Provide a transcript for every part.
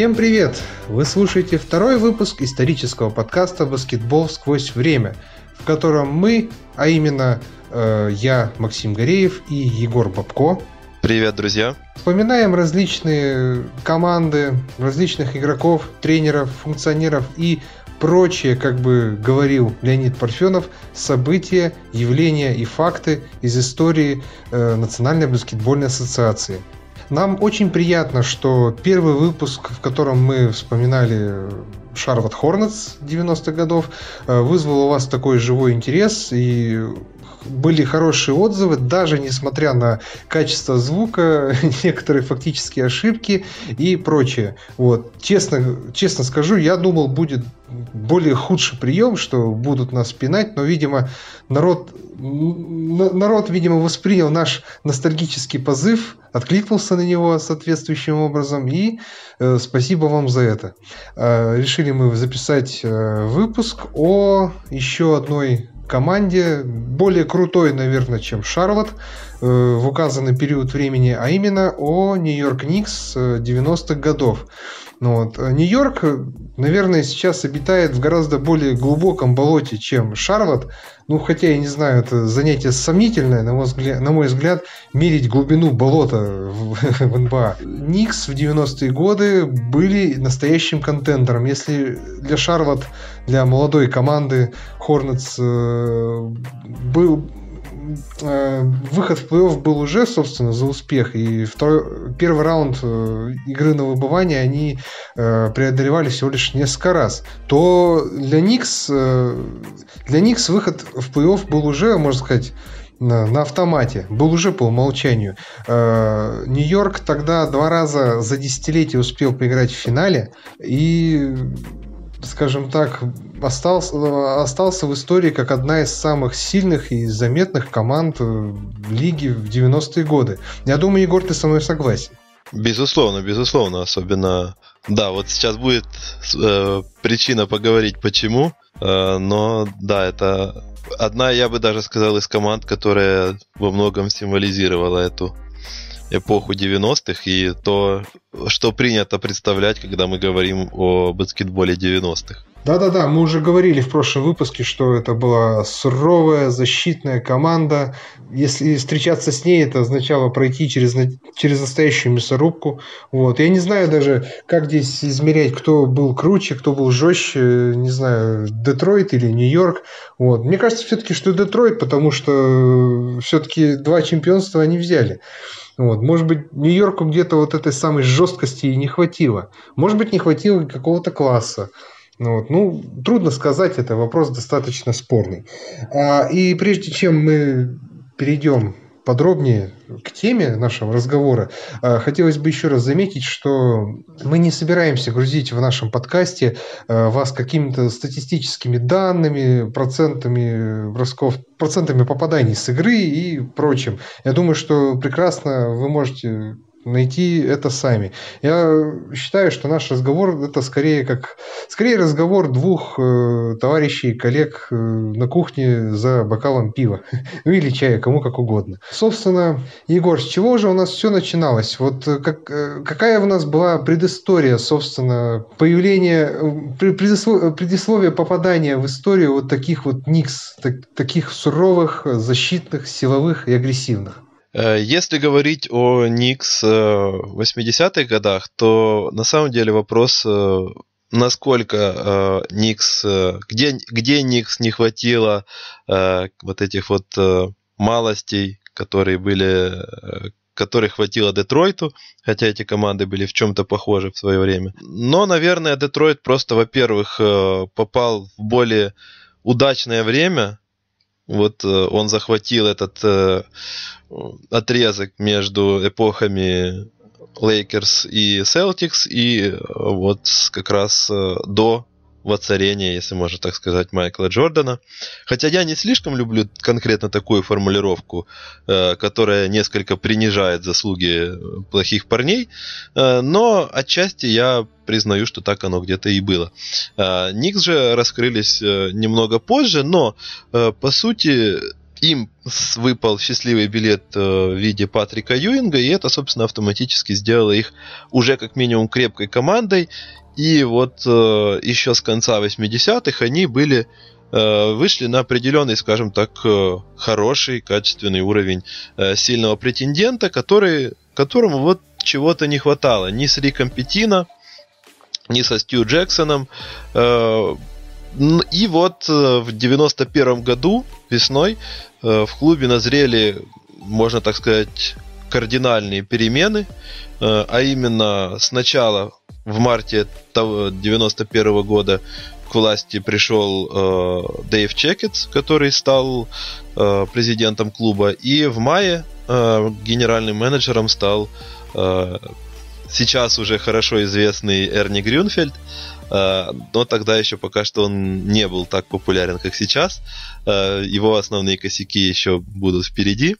Всем привет! Вы слушаете второй выпуск исторического подкаста «Баскетбол сквозь время», в котором мы, а именно э, я, Максим Гореев и Егор Бабко, Привет, друзья! Вспоминаем различные команды, различных игроков, тренеров, функционеров и прочее, как бы говорил Леонид Парфенов, события, явления и факты из истории э, Национальной баскетбольной ассоциации. Нам очень приятно, что первый выпуск, в котором мы вспоминали Шарлот Хорнетс 90-х годов, э, вызвал у вас такой живой интерес и были хорошие отзывы, даже несмотря на качество звука, некоторые фактические ошибки и прочее. Вот. Честно, честно скажу, я думал, будет более худший прием, что будут нас пинать, но, видимо, народ, народ, видимо, воспринял наш ностальгический позыв, откликнулся на него соответствующим образом, и э, спасибо вам за это. Э, решили мы записать э, выпуск о еще одной команде, более крутой, наверное, чем Шарлот э, в указанный период времени, а именно о Нью-Йорк Никс 90-х годов. Ну вот. Нью-Йорк, наверное, сейчас обитает в гораздо более глубоком болоте, чем Шарлот. Ну, хотя, я не знаю, это занятие сомнительное, на мой взгляд, на мой взгляд мерить глубину болота в, в НБА. Никс в 90-е годы были настоящим контендером. Если для Шарлот, для молодой команды Хорнетс э, был Э, выход в плей-офф был уже, собственно, за успех. И второй, первый раунд э, игры на выбывание они преодолевали всего лишь несколько раз. То для Никс, для Никс выход в плей-офф был уже, можно сказать, на автомате. Был уже по умолчанию. Нью-Йорк тогда два раза за десятилетие успел поиграть в финале. И скажем так, остался, остался в истории как одна из самых сильных и заметных команд э, лиги в 90-е годы. Я думаю, Егор, ты со мной согласен. Безусловно, безусловно, особенно, да, вот сейчас будет э, причина поговорить почему, э, но да, это одна, я бы даже сказал, из команд, которая во многом символизировала эту эпоху 90-х и то, что принято представлять, когда мы говорим о баскетболе 90-х. Да-да-да, мы уже говорили в прошлом выпуске, что это была суровая защитная команда. Если встречаться с ней, это означало пройти через, через настоящую мясорубку. Вот. Я не знаю даже, как здесь измерять, кто был круче, кто был жестче. Не знаю, Детройт или Нью-Йорк. Вот. Мне кажется все-таки, что Детройт, потому что все-таки два чемпионства они взяли. Вот. Может быть, Нью-Йорку где-то вот этой самой жесткости и не хватило. Может быть, не хватило какого-то класса. Ну, вот. ну, трудно сказать, это вопрос достаточно спорный. А, и прежде чем мы перейдем подробнее к теме нашего разговора, а, хотелось бы еще раз заметить, что мы не собираемся грузить в нашем подкасте а, вас какими-то статистическими данными, процентами бросков, процентами попаданий с игры и прочим. Я думаю, что прекрасно вы можете найти это сами. Я считаю, что наш разговор это скорее как скорее разговор двух э, товарищей, коллег э, на кухне за бокалом пива, ну или чая, кому как угодно. Собственно, Егор, с чего же у нас все начиналось? Вот э, как, э, какая у нас была предыстория, собственно, появления, э, предисловие, предисловие попадания в историю вот таких вот никс, так, таких суровых, защитных, силовых и агрессивных? Э, если говорить о Никс э, в 80-х годах, то на самом деле вопрос, э, насколько Никс, где, где Никс не хватило вот этих вот малостей, которые были, которых хватило Детройту, хотя эти команды были в чем-то похожи в свое время. Но, наверное, Детройт просто, во-первых, попал в более удачное время. Вот он захватил этот отрезок между эпохами Лейкерс и Celtics и э, вот как раз э, до воцарения, если можно так сказать, Майкла Джордана. Хотя я не слишком люблю конкретно такую формулировку, э, которая несколько принижает заслуги плохих парней, но отчасти я признаю, что так оно где-то и было. Никс же раскрылись немного позже, но по сути им выпал счастливый билет э, в виде Патрика Юинга, и это, собственно, автоматически сделало их уже как минимум крепкой командой. И вот э, еще с конца 80-х они были э, вышли на определенный, скажем так, хороший, качественный уровень сильного претендента, который, которому вот чего-то не хватало. Ни с Риком Петино, ни со Стью Джексоном. И вот в 91 году весной Э, в клубе назрели, можно так сказать, кардинальные перемены, э, а именно сначала в марте 91 года к власти пришел э, Дэйв Чекетс, который стал президентом клуба, и в мае генеральным менеджером стал сейчас уже хорошо известный Эрни Грюнфельд, но тогда еще пока что он не был так популярен, как сейчас. Э, его основные косяки еще будут впереди.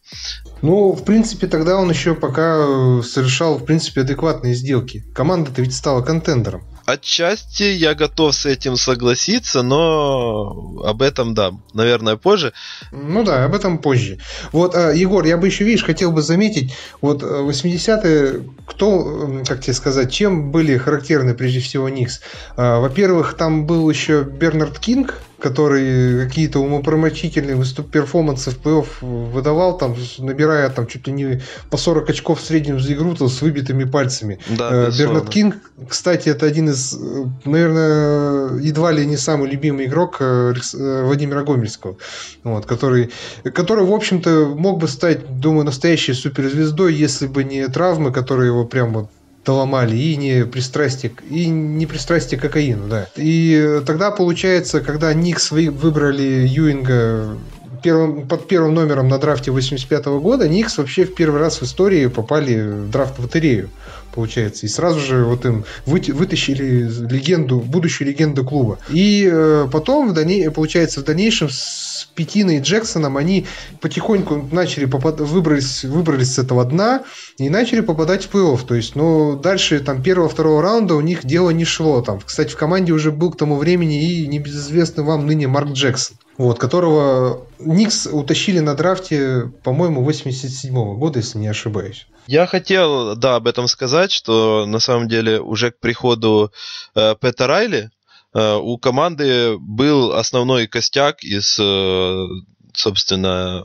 Ну, в принципе, тогда он еще пока э, совершал, в принципе, адекватные сделки. Команда-то ведь стала контендером. Отчасти я готов с этим согласиться, но об этом, да, наверное, позже. Ну да, об этом позже. Вот, э, Егор, я бы еще, видишь, хотел бы заметить, вот 80-е, кто, как тебе сказать, чем были характерны прежде всего Никс? Во-первых, там был еще Бернард Кинг, который какие-то умопромочительные выступ перформансы в плей-офф выдавал, там, набирая там чуть ли не по 40 очков в среднем за игру то с выбитыми пальцами. Да, э, Бернард Кинг, кстати, это один из, наверное, едва ли не самый любимый игрок э, э, Владимира Гомельского, вот, который, который, в общем-то, мог бы стать, думаю, настоящей суперзвездой, если бы не травмы, которые его прям вот доломали, и не пристрастие, и не пристрастие к кокаину, да. И тогда получается, когда Никс выбрали Юинга первым, под первым номером на драфте 85 -го года, Никс вообще в первый раз в истории попали в драфт-лотерею, получается. И сразу же вот им вытащили легенду, будущую легенду клуба. И э, потом, в дальней, получается, в дальнейшем с Петиной и Джексоном они потихоньку начали попад... выбрались, выбрались с этого дна и начали попадать в плей-офф. То есть, ну, дальше там первого-второго раунда у них дело не шло. Там, кстати, в команде уже был к тому времени и небезызвестный вам ныне Марк Джексон вот, которого Никс утащили на драфте, по-моему, 87 -го года, если не ошибаюсь. Я хотел, да, об этом сказать, что на самом деле уже к приходу э, Пэта Райли у команды был основной костяк из, э, собственно,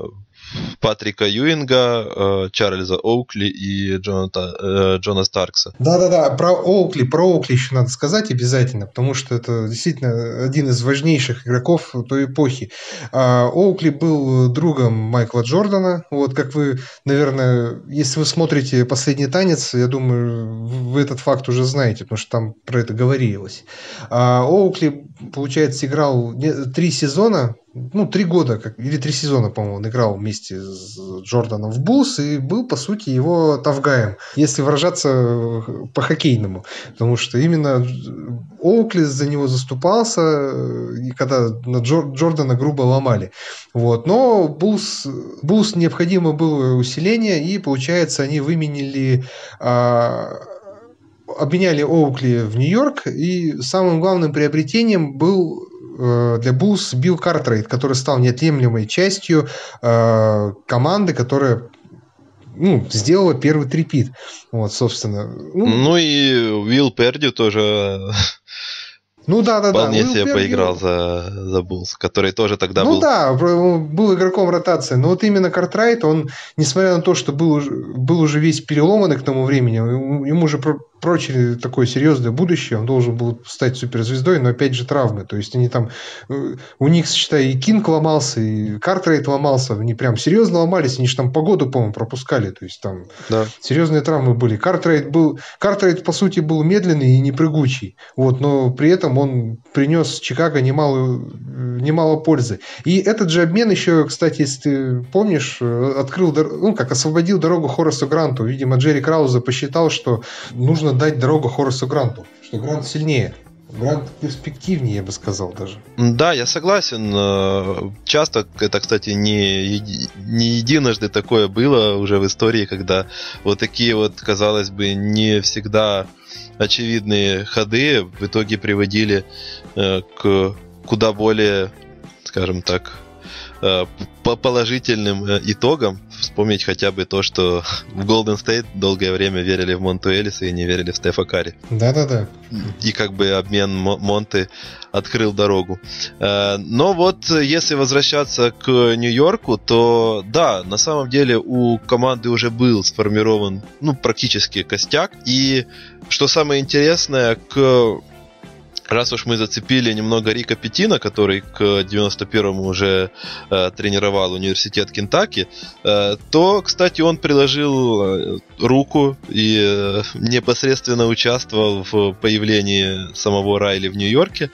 Патрика Юинга, э, Чарльза Оукли и Джоната, э, Джона Старкса. Да-да-да, про Оукли, про Оукли еще надо сказать обязательно, потому что это действительно один из важнейших игроков той эпохи. А, Оукли был другом Майкла Джордана. Вот как вы, наверное, если вы смотрите «Последний танец», я думаю, вы этот факт уже знаете, потому что там про это говорилось. А Оукли, получается, играл три сезона ну, три года, как, или три сезона, по-моему, он играл вместе с Джорданом в Булс и был, по сути, его тавгаем, если выражаться э, по-хоккейному. Потому что именно Оукли за него заступался, э, и когда на Джор, Джордана грубо ломали. Вот. Но Булс, Булс необходимо было усиление, и, получается, они выменили а, обменяли Оукли в Нью-Йорк, и самым главным приобретением был Э, для Булс Билл Картрейд, который стал неотъемлемой частью э, команды, которая ну, сделала первый трипит. Вот, собственно. Ну, ну и Уилл Перди тоже ну да, да, да. Вполне себе Перди... поиграл за, за Булс, который тоже тогда ну, был. Ну да, был игроком ротации. Но вот именно Картрайт, он, несмотря на то, что был, был уже весь переломанный к тому времени, ему уже прочили такое серьезное будущее, он должен был стать суперзвездой, но опять же травмы. То есть они там, э, у них, считай, и Кинг ломался, и Картрайт ломался, они прям серьезно ломались, они же там по году, по-моему, пропускали. То есть там да. серьезные травмы были. Картрайт был, Картрайт, по сути, был медленный и непрыгучий, вот, но при этом он принес Чикаго немало, немало пользы. И этот же обмен еще, кстати, если ты помнишь, э, открыл, ну, как освободил дорогу Хорасу Гранту. Видимо, Джерри Краузе посчитал, что нужно дать дорогу Хорасу Гранту, что Грант сильнее. Грант перспективнее, я бы сказал даже. Да, я согласен. Э, часто это, кстати, не, не единожды такое было уже в истории, когда вот такие вот, казалось бы, не всегда очевидные ходы в итоге приводили э, к куда более, скажем так, э, по положительным итогам вспомнить хотя бы то, что в Golden State долгое время верили в Монту Элиса и не верили в Стефа Карри. Да-да-да. И как бы обмен Монты открыл дорогу. Э, но вот если возвращаться к Нью-Йорку, то да, на самом деле у команды уже был сформирован ну, практически костяк. И что самое интересное, к раз уж мы зацепили немного Рика Петина, который к 91-му уже э, тренировал университет Кентаки, э, то, кстати, он приложил э, руку и э, непосредственно участвовал в появлении самого Райли в Нью-Йорке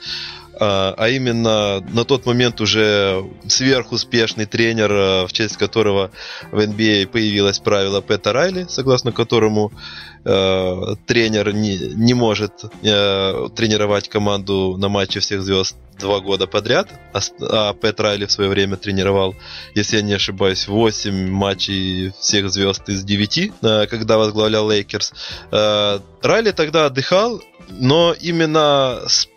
а именно на тот момент уже сверхуспешный тренер, э, в честь которого в NBA появилось правило Пэта Райли, согласно которому э, тренер не, не может э, тренировать команду на матче всех звезд два года подряд, а, а Пэт Райли в свое время тренировал, если я не ошибаюсь, 8 матчей всех звезд из 9, э, когда возглавлял Лейкерс. Э, Райли тогда отдыхал, но именно с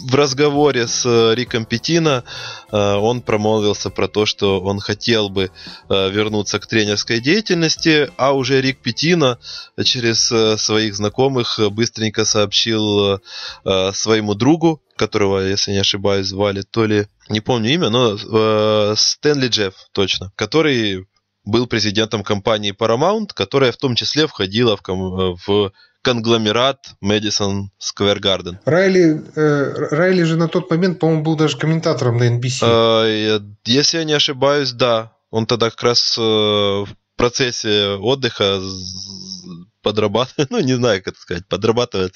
в разговоре с э, Риком Питино э, он промолвился про то, что он хотел бы э, вернуться к тренерской деятельности, а уже Рик Питино через своих знакомых быстренько сообщил своему другу, которого, если не ошибаюсь, звали то ли, не помню имя, но Стэнли Джаффе, точно, который был президентом компании Paramount, которая в том числе входила в, в конгломерат Мэдисон Сквер Гарден. Райли, э, Райли же на тот момент, по-моему, был даже комментатором на NBC. Э, если я не ошибаюсь, да. Он тогда как раз э, в процессе отдыха подрабатывает, ну, не знаю, как это сказать, подрабатывает,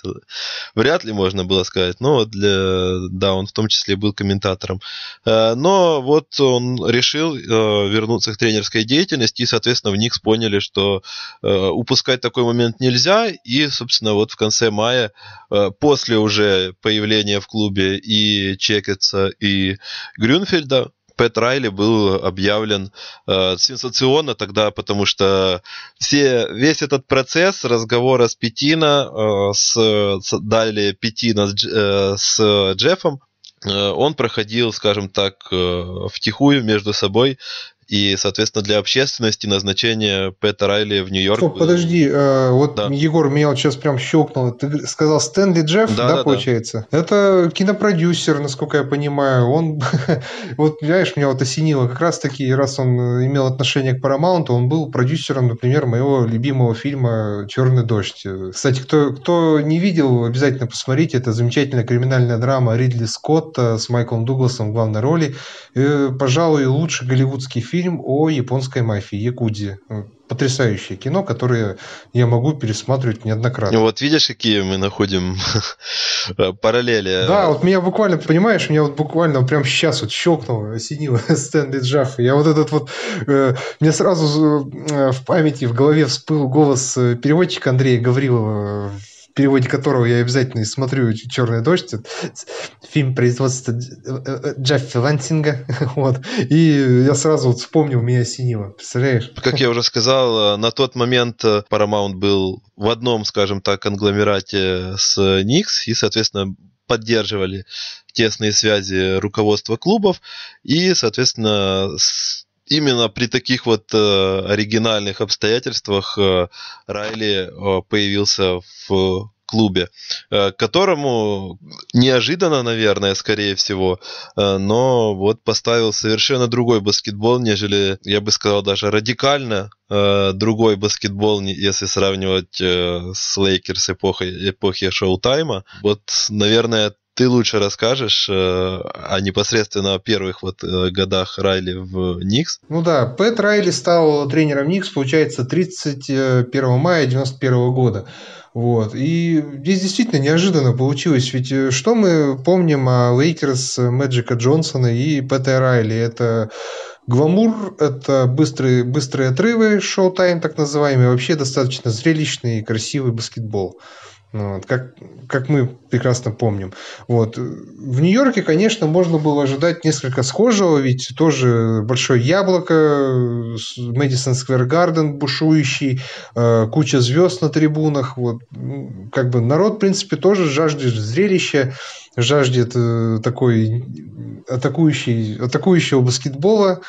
вряд ли можно было сказать, но для, да, он в том числе был комментатором. Э, но вот он решил э, вернуться к тренерской деятельности, и, соответственно, в Никс поняли, что э, упускать такой момент нельзя, и, собственно, вот в конце мая, после уже появления в клубе и Чекетса, и Грюнфельда, Пэт Райли был объявлен э, сенсационно тогда, потому что все, весь этот процесс разговора с Петина, э, с, с, далее Петина с, э, с Джеффом, э, он проходил, скажем так, э, втихую между собой и, соответственно, для общественности назначение Пэта Райли в Нью-Йорк... Стоп, подожди, э, вот да. Егор меня вот сейчас прям щелкнул. Ты сказал Стэнли Джефф, да, да, да получается? Да. Это кинопродюсер, насколько я понимаю. Он, вот, знаешь, меня вот осенило. Как раз таки, раз он имел отношение к Paramount, он был продюсером, например, моего любимого фильма «Черный дождь». Кстати, кто, кто не видел, обязательно посмотрите. Это замечательная криминальная драма Ридли Скотта с Майклом Дугласом в главной роли. И, пожалуй, лучший голливудский фильм фильм о японской мафии, Якудзе. Потрясающее кино, которое я могу пересматривать неоднократно. Вот видишь, какие мы находим параллели. Да, вот меня буквально, понимаешь, меня вот буквально прямо сейчас вот щелкнуло, осенило Стэнли Джафф. Я вот этот вот, э, мне сразу э, в памяти, в голове всплыл голос э, переводчика Андрея Гаврилова переводе которого я обязательно смотрю «Черный дождь». Фильм производства Джеффа Лансинга. вот. И я сразу вот вспомнил, меня осенило. Представляешь? Как я уже сказал, на тот момент Paramount был в одном, скажем так, конгломерате с Никс, и, соответственно, поддерживали тесные связи руководства клубов, и, соответственно, именно при таких вот э, оригинальных обстоятельствах э, Райли э, появился в клубе, э, которому неожиданно, наверное, скорее всего, э, но вот поставил совершенно другой баскетбол, нежели, я бы сказал, даже радикально э, другой баскетбол, если сравнивать с Лейкерс эпохи, эпохи шоу-тайма. Вот, наверное, ты лучше расскажешь э, о непосредственно о первых вот э, годах Райли в Никс. Ну да, Пэт Райли стал тренером Никс, получается, 31 мая 91 года. Вот. И здесь действительно неожиданно получилось. Ведь э, что мы помним о Лейкерс Мэджика Джонсона и Пэта Райли? Это гламур, это быстрые, быстрые отрывы, шоу-тайм так называемый, вообще достаточно зрелищный и красивый баскетбол. Ну, вот, как, как мы прекрасно помним. Вот. В Нью-Йорке, конечно, можно было ожидать несколько схожего, ведь тоже большое яблоко, Мэдисон Сквер Гарден бушующий, э, куча звезд на трибунах. Вот. Как бы народ, в принципе, тоже жаждет зрелища, жаждет э, такой атакующий, атакующего баскетбола.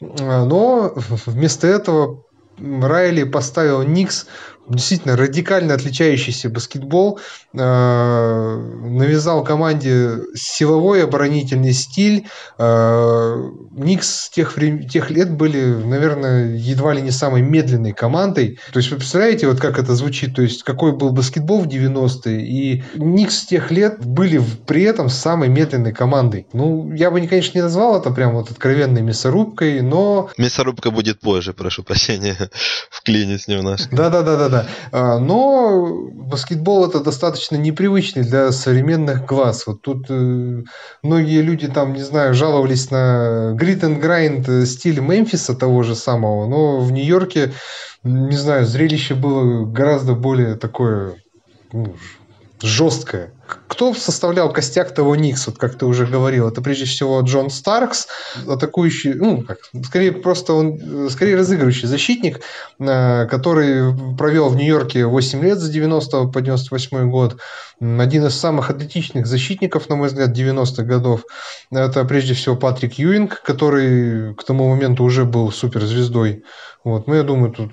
Но вместо этого Райли поставил Никс действительно радикально отличающийся баскетбол, э, навязал команде силовой оборонительный стиль. Э, Никс тех, тех лет были, наверное, едва ли не самой медленной командой. То есть вы представляете, вот как это звучит, то есть какой был баскетбол в 90-е, и Никс тех лет были при этом самой медленной командой. Ну, я бы, конечно, не назвал это прям вот откровенной мясорубкой, но... Мясорубка будет позже, прошу прощения, вклинись немножко. Да-да-да-да да. А, но баскетбол это достаточно непривычный для современных глаз. Вот тут э, многие люди там, не знаю, жаловались на grit and grind стиль Мемфиса того же самого, но в Нью-Йорке, не знаю, зрелище было гораздо более такое ну, жесткое. Кто составлял костяк того Никс, вот как ты уже говорил? Это прежде всего Джон Старкс, атакующий, ну, как, скорее просто он, скорее разыгрывающий защитник, э, который провел в Нью-Йорке 8 лет с 90 по 98 год. Один из самых атлетичных защитников, на мой взгляд, 90-х годов. Это прежде всего Патрик Юинг, который к тому моменту уже был суперзвездой вот, ну, я думаю, тут,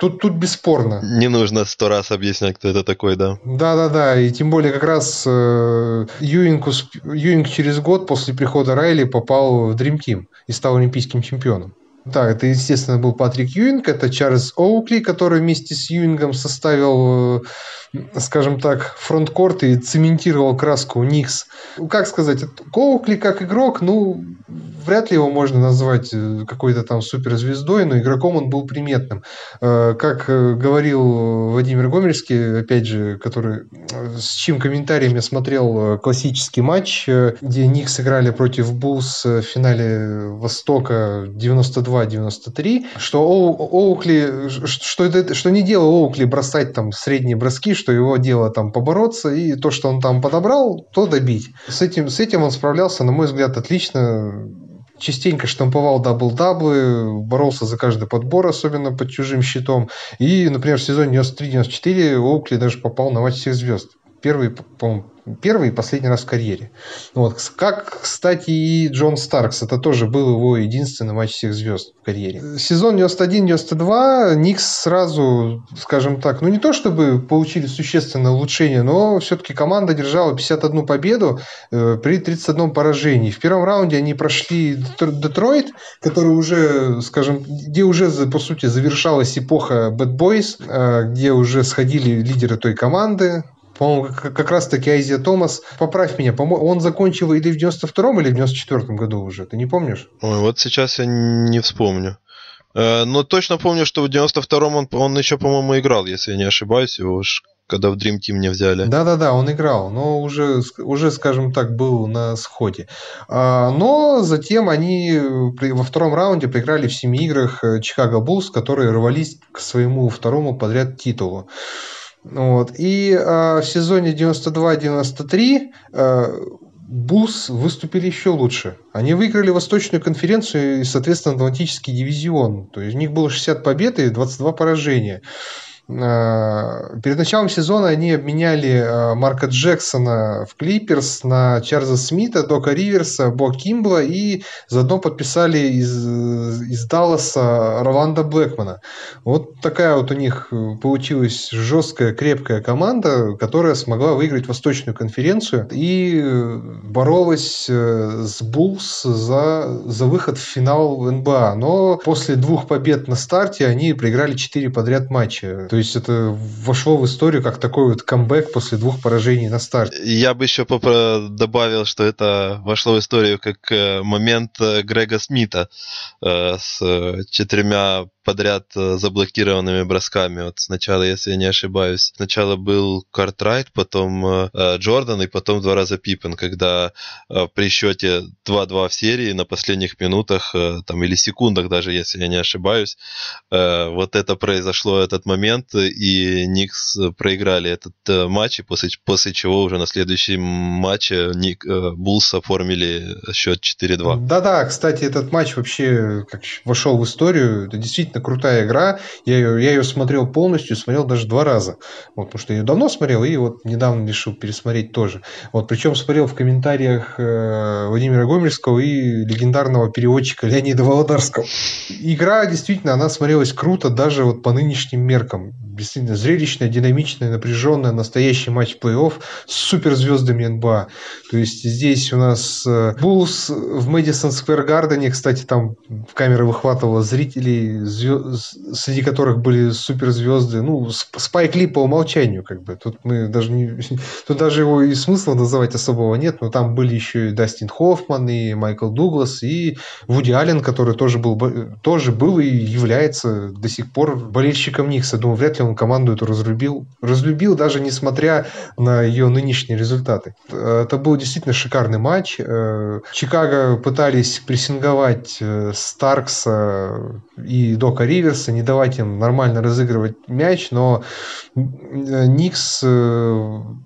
тут, тут бесспорно. Не нужно сто раз объяснять, кто это такой, да? Да-да-да, и тем более как раз э, Юинг, Юинг через год после прихода Райли попал в Dream Team и стал олимпийским чемпионом. Да, это, естественно, был Патрик Юинг, это Чарльз Оукли, который вместе с Юингом составил, э, скажем так, фронткорт и цементировал краску Никс. Как сказать, Оукли как игрок, ну, вряд ли его можно назвать э, какой-то там суперзвездой, но игроком он был приметным. Э, как говорил Владимир Гомельский, опять же, который с чьим комментарием я смотрел классический матч, где Никс играли против Булс в финале Востока 92 92-93, что Оукли, что, это, что не дело Оукли бросать там средние броски, что его дело там побороться, и то, что он там подобрал, то добить. С этим, с этим он справлялся, на мой взгляд, отлично частенько штамповал дабл-даблы, боролся за каждый подбор, особенно под чужим щитом. И, например, в сезоне 93-94 Оукли даже попал на матч всех звезд. Первый, по-моему, первый и последний раз в карьере. Вот. Как, кстати, и Джон Старкс. Это тоже был его единственный матч всех звезд в карьере. Сезон 91-92 Никс сразу, скажем так, ну не то чтобы получили существенное улучшение, но все-таки команда одержала 51 победу э, при 31 поражении. В первом раунде они прошли Детройт, который уже, скажем, где уже, по сути, завершалась эпоха Bad Boys, э, где уже сходили лидеры той команды, по-моему, как раз таки Айзия Томас, поправь меня, он закончил или в 92-м, или в 94-м году уже, ты не помнишь? Ой, вот сейчас я не вспомню. Э, но точно помню, что в 92-м он, он еще, по-моему, играл, если я не ошибаюсь, его уж когда в Dream Team не взяли. Да-да-да, он играл, но уже, уже, скажем так, был на сходе. А, но затем они во втором раунде проиграли в семи играх Чикаго Буллс, которые рвались к своему второму подряд титулу. Вот. И э, в сезоне 92-93 э, Бус выступили еще лучше. Они выиграли Восточную конференцию и, соответственно, Атлантический дивизион. То есть у них было 60 побед и 22 поражения. Э, перед началом сезона они обменяли э, Марка Джексона в Клиперс на Чарльза Смита, Дока Риверса, Бо Кимбла и заодно подписали из, из Далласа Роланда Блэкмана. Вот такая вот у них получилась жесткая, крепкая команда, которая смогла выиграть Восточную конференцию и боролась э, с Буллс за, за выход в финал НБА. Но после двух побед на старте они проиграли четыре подряд матча. То есть это вошло в историю как такой вот камбэк после двух поражений на старте. Я бы еще добавил, что это вошло в историю как э, момент э, Грега Смита э, с четырьмя подряд заблокированными бросками. Вот сначала, если я не ошибаюсь, сначала был Картрайт, потом Джордан и потом два раза Пиппен, когда при счете 2-2 в серии на последних минутах там, или секундах даже, если я не ошибаюсь, вот это произошло, этот момент, и Никс проиграли этот матч, и после, после чего уже на следующем матче Ник, Булс оформили счет 4-2. Да-да, кстати, этот матч вообще как вошел в историю. Это действительно крутая игра. Я ее, я ее смотрел полностью, смотрел даже два раза. Вот, потому что я ее давно смотрел и вот недавно решил пересмотреть тоже. Вот, причем смотрел в комментариях э, Владимира Гомельского и легендарного переводчика Леонида Володарского. Игра действительно, она смотрелась круто даже вот по нынешним меркам. Действительно зрелищная, динамичная, напряженная, настоящий матч плей-офф с суперзвездами НБА. То есть здесь у нас Булс в Мэдисон Сквер Гардене, кстати, там камера выхватывала зрителей, звезд, среди которых были суперзвезды. Ну, Спайк Ли по умолчанию, как бы. Тут мы даже не... Тут даже его и смысла называть особого нет, но там были еще и Дастин Хоффман, и Майкл Дуглас, и Вуди Аллен, который тоже был, тоже был и является до сих пор болельщиком Никса. Думаю, вряд ли он команду эту разлюбил. Разлюбил даже несмотря на ее нынешние результаты. Это был действительно шикарный матч. Э, Чикаго пытались прессинговать э, Старкса и Дока Риверса, не давать им нормально разыгрывать мяч, но э, Никс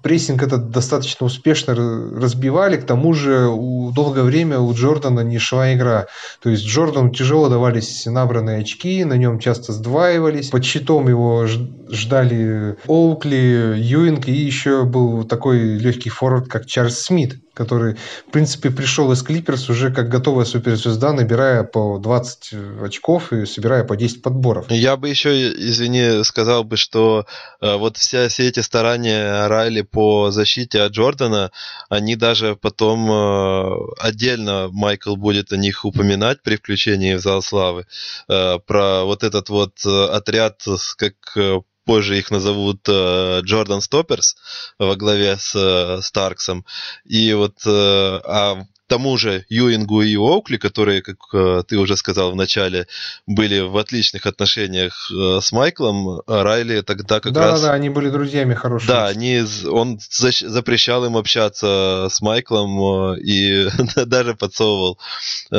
прессинг этот достаточно успешно разбивали, к тому же долгое время у Джордана не шла игра. То есть Джордану тяжело давались набранные очки, на нем часто сдваивались, под щитом его ждали Оукли, Юинг и еще был такой легкий форвард, как Чарльз Смит который, в принципе, пришел из Клиперс уже как готовая суперзвезда, набирая по 20 очков и собирая по 10 подборов. Я бы еще, извини, сказал бы, что э, вот вся, все эти старания Райли по защите от Джордана, они даже потом э, отдельно Майкл будет о них упоминать при включении в зал славы. Э, про вот этот вот э, отряд, как э, позже их назовут Джордан э, Стопперс во главе с э, Старксом. И вот э, а тому же Юингу и Оукли, которые, как э, ты уже сказал в начале, были в отличных отношениях э, с Майклом, а Райли тогда как да, раз... Да-да-да, они были друзьями хорошими. Да, они, он запрещал им общаться с Майклом э, и даже подсовывал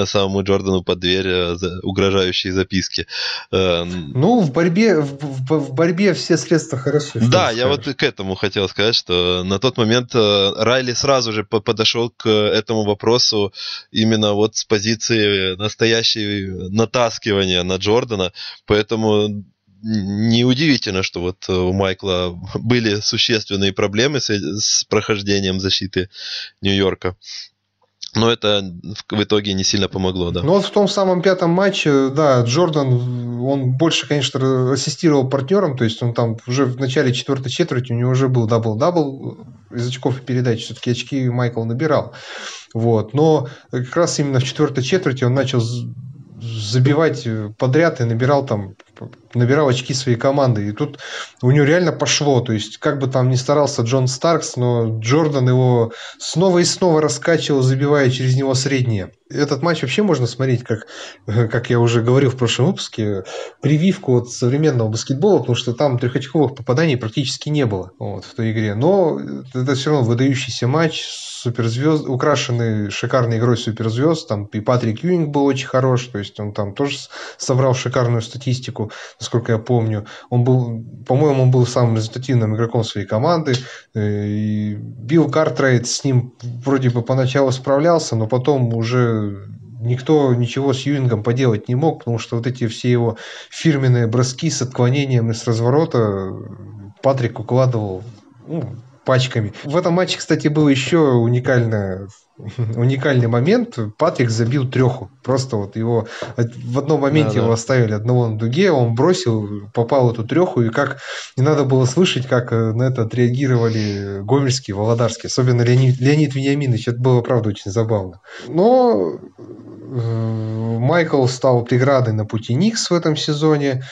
самому Джордану под дверь угрожающие записки. Ну, в борьбе, в, в борьбе все средства хороши. Да, я вот к этому хотел сказать, что на тот момент Райли сразу же подошел к этому вопросу вопросу именно вот с позиции настоящей натаскивания на Джордана. Поэтому неудивительно, что вот у Майкла были существенные проблемы с, с прохождением защиты Нью-Йорка. Но это в итоге не сильно помогло, да. Ну вот в том самом пятом матче, да, Джордан, он больше, конечно, ассистировал партнерам, то есть он там уже в начале четвертой четверти у него уже был дабл-дабл из очков и передач, все-таки очки Майкл набирал. Вот. Но как раз именно в четвертой четверти он начал забивать подряд и набирал там набирал очки своей команды. И тут у него реально пошло. То есть, как бы там ни старался Джон Старкс, но Джордан его снова и снова раскачивал, забивая через него средние. Этот матч вообще можно смотреть, как, как я уже говорил в прошлом выпуске, прививку от современного баскетбола, потому что там трехочковых попаданий практически не было вот, в той игре. Но это все равно выдающийся матч, суперзвезд, украшенный шикарной игрой суперзвезд. Там и Патрик Юинг был очень хорош, то есть он там тоже собрал шикарную статистику насколько я помню. Он был, по-моему, он был самым результативным игроком своей команды. Э, и Билл Картрайт с ним вроде бы поначалу справлялся, но потом уже никто ничего с Юингом поделать не мог, потому что вот эти все его фирменные броски с отклонением и с разворота Патрик укладывал ну, пачками. В этом матче, кстати, был еще уникальное уникальный момент. Патрик забил треху. Просто вот его в одном моменте да, его оставили одного на дуге, он бросил, попал эту треху, и как не надо было слышать, как э, на это отреагировали Гомельский, Володарский, особенно Леонид, Леонид Вениаминович. Это было, правда, очень забавно. Но э, Майкл стал преградой на пути Никс в этом сезоне.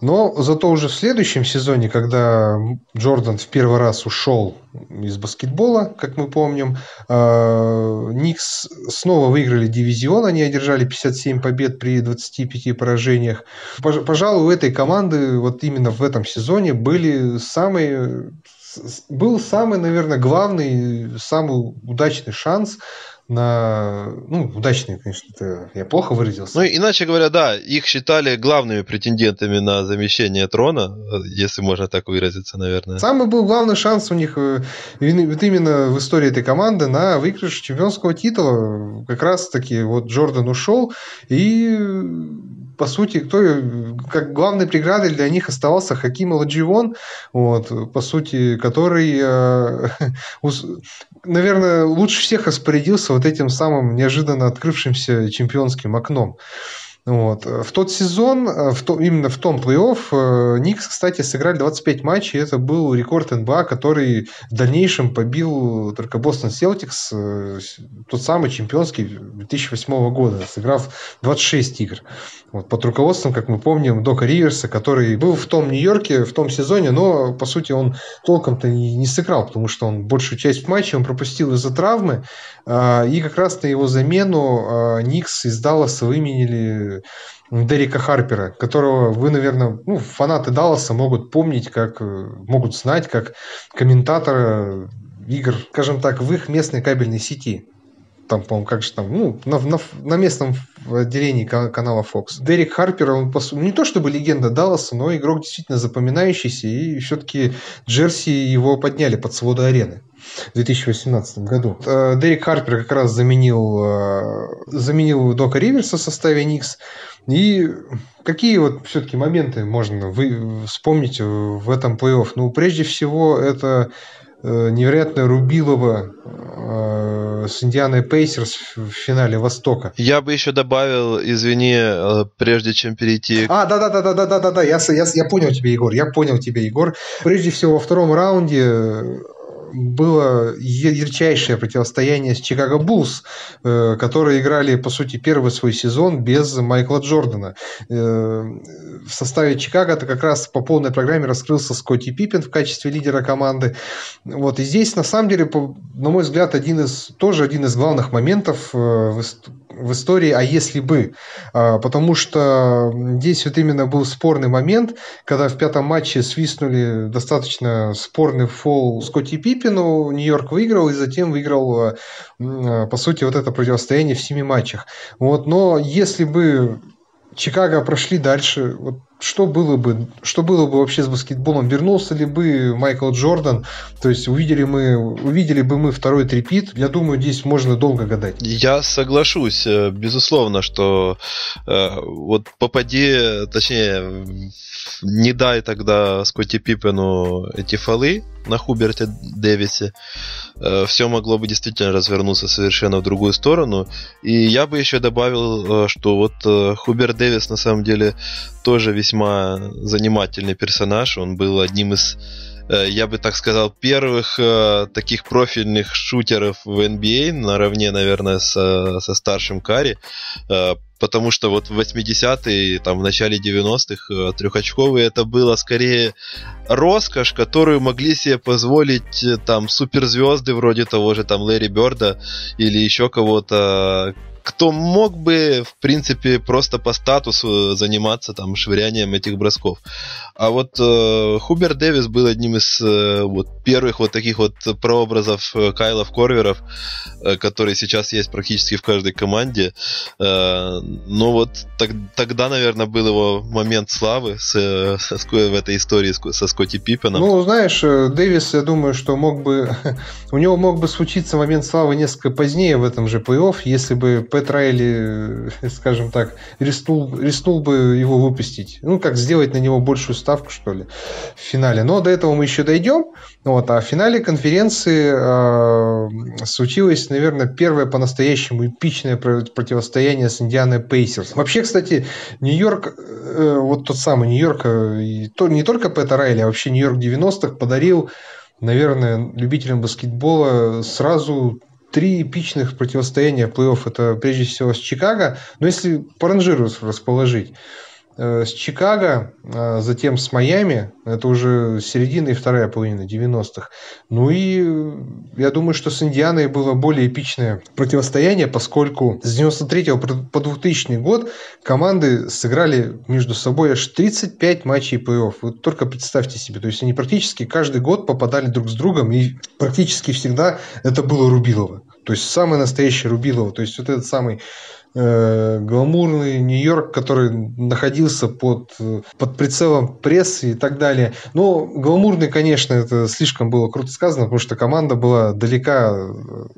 Но зато уже в следующем сезоне, когда Джордан в первый раз ушел из баскетбола, как мы помним, э, Никс снова выиграли дивизион, они одержали 57 побед при 25 поражениях. Пожалуй, у этой команды вот именно в этом сезоне были самые был самый, наверное, главный, самый удачный шанс на... Ну, удачный, конечно, это я плохо выразился. Ну, иначе говоря, да, их считали главными претендентами на замещение трона, если можно так выразиться, наверное. Самый был главный шанс у них э, вот именно в истории этой команды на выигрыш чемпионского титула. Как раз-таки вот Джордан ушел, и по сути, кто, как главной преградой для них оставался Хаким Ладживон, вот, по сути, который, э, наверное, лучше всех распорядился вот этим самым неожиданно открывшимся чемпионским окном. Вот. В тот сезон, э, в то, именно в том плей-офф, э, Никс, кстати, сыграли 25 матчей. Это был рекорд НБА, который в дальнейшем побил только Бостон Селтикс, э, тот самый чемпионский 2008 года, сыграв 26 игр. Вот, под руководством, как мы помним, Дока Риверса, который был в том Нью-Йорке в том сезоне, но, по сути, он толком-то не, не сыграл, потому что он большую часть матча он пропустил из-за травмы. И как раз на его замену Никс из Далласа выменили Дерека Харпера, которого вы, наверное, ну, фанаты Далласа могут помнить, как могут знать, как комментатора игр, скажем так, в их местной кабельной сети. Там, по-моему, как же там, ну, на, на, на местном отделении канала Fox. Дерек Харпер, он не то чтобы легенда Далласа, но игрок действительно запоминающийся, и все-таки Джерси его подняли под своды арены 2018 году. Э, Дерек Харпер как раз заменил, э, заменил Дока Риверса в составе Никс. И какие вот все-таки моменты можно вы вспомнить в этом плей-офф? Ну, прежде всего, это э, невероятное рубилово э, с Индианой Пейсерс в финале Востока. Я бы еще добавил, извини, прежде чем перейти... А, да-да-да-да-да-да-да, я, я, я понял тебя, Егор, я понял тебя, Егор. Прежде всего, во втором раунде было ярчайшее противостояние с Чикаго Буллс, э, которые играли, по сути, первый свой сезон без Майкла Джордана. Э, в составе Чикаго это как раз по полной программе раскрылся Скотти Пиппин в качестве лидера команды. Вот. И здесь, на самом деле, на мой взгляд, один из, тоже один из главных моментов э, в истории «А если бы?». А, потому что здесь вот именно был спорный момент, когда в пятом матче свистнули достаточно спорный фол Скотти Пиппину, Нью-Йорк выиграл и затем выиграл, а, а, по сути, вот это противостояние в семи матчах. Вот, но если бы Чикаго прошли дальше, вот что было бы, что было бы вообще с баскетболом? Вернулся ли бы Майкл Джордан? То есть увидели мы, увидели бы мы второй трипит? Я думаю, здесь можно долго гадать. Я соглашусь, э, безусловно, что э, вот попади, точнее, не дай тогда Скотти Пиппену эти фолы на Хуберте Дэвисе, э, все могло бы действительно развернуться совершенно в другую сторону. И я бы еще добавил, э, что вот э, Хуберт Дэвис на самом деле тоже весьма занимательный персонаж. Он был одним из я бы так сказал, первых э, таких профильных шутеров в NBA, наравне, наверное, со, со старшим Карри. Э, потому что вот в 80-е, там, в начале 90-х э, трехочковые это было скорее роскошь, которую могли себе позволить э, там суперзвезды вроде того же там Лэри Бёрда или еще кого-то, кто мог бы, в принципе, просто по статусу заниматься там швырянием этих бросков. А вот э, Хубер Дэвис был одним из э, вот первых вот таких вот прообразов э, Кайлов Корверов, э, который сейчас есть практически в каждой команде. Э, но вот так, тогда, наверное, был его момент славы с, э, с, в этой истории со Скотти Пиппеном. Ну, знаешь, э, Дэвис, я думаю, что мог бы... у него мог бы случиться момент славы несколько позднее в этом же плей-офф, если бы Пэт Райли, э, скажем так, рискнул, рискнул бы его выпустить. Ну, как сделать на него большую ставку, что ли, в финале. Но до этого мы еще дойдем. Вот, а в финале конференции э, случилось, наверное, первое по-настоящему эпичное противостояние с Индианой Пейсерс. Вообще, кстати, Нью-Йорк, э, вот тот самый Нью-Йорк, э, то, не только Пэта Райли, а вообще Нью-Йорк 90-х подарил наверное, любителям баскетбола сразу три эпичных противостояния плей-офф. Это прежде всего с Чикаго. Но если по расположить, с Чикаго, а затем с Майами, это уже середина и вторая половина 90-х. Ну и э, я думаю, что с Индианой было более эпичное противостояние, поскольку с 93 по 2000 год команды сыграли между собой аж 35 матчей плей-офф. Вот только представьте себе, то есть они практически каждый год попадали друг с другом, и практически всегда это было Рубилово. То есть самый настоящий Рубилово. То есть вот этот самый э, гламурный Нью-Йорк, который находился под, под прицелом прессы и так далее. Но гламурный, конечно, это слишком было круто сказано, потому что команда была далека,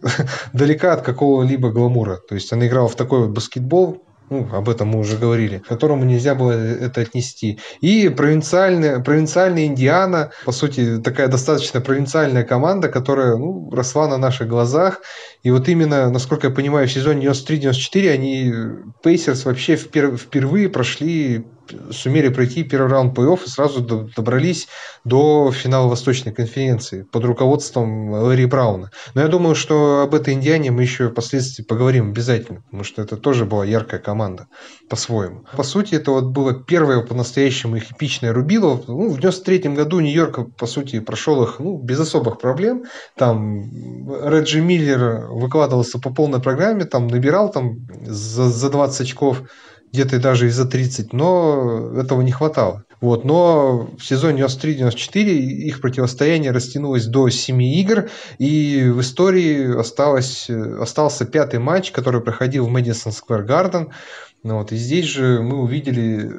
далека от какого-либо гламура. То есть она играла в такой вот баскетбол, ну, об этом мы уже говорили, к которому нельзя было это отнести. И провинциальная, провинциальная Индиана, по сути, такая достаточно провинциальная команда, которая ну, росла на наших глазах. И вот именно, насколько я понимаю, в сезоне 93-94 они, Пейсерс вообще впервые прошли сумели пройти первый раунд плей-офф и сразу добрались до финала Восточной конференции под руководством Лэри Брауна. Но я думаю, что об этой Индиане мы еще впоследствии поговорим обязательно, потому что это тоже была яркая команда по-своему. По сути, это вот было первое по-настоящему их эпичное рубило. Ну, в 93 году Нью-Йорк, по сути, прошел их ну, без особых проблем. Там Реджи Миллер выкладывался по полной программе, там набирал там за, за 20 очков где-то даже и за 30, но этого не хватало. Вот, но в сезоне 93-94 их противостояние растянулось до 7 игр, и в истории осталось, остался пятый матч, который проходил в Мэдисон Сквер Гарден. Вот, и здесь же мы увидели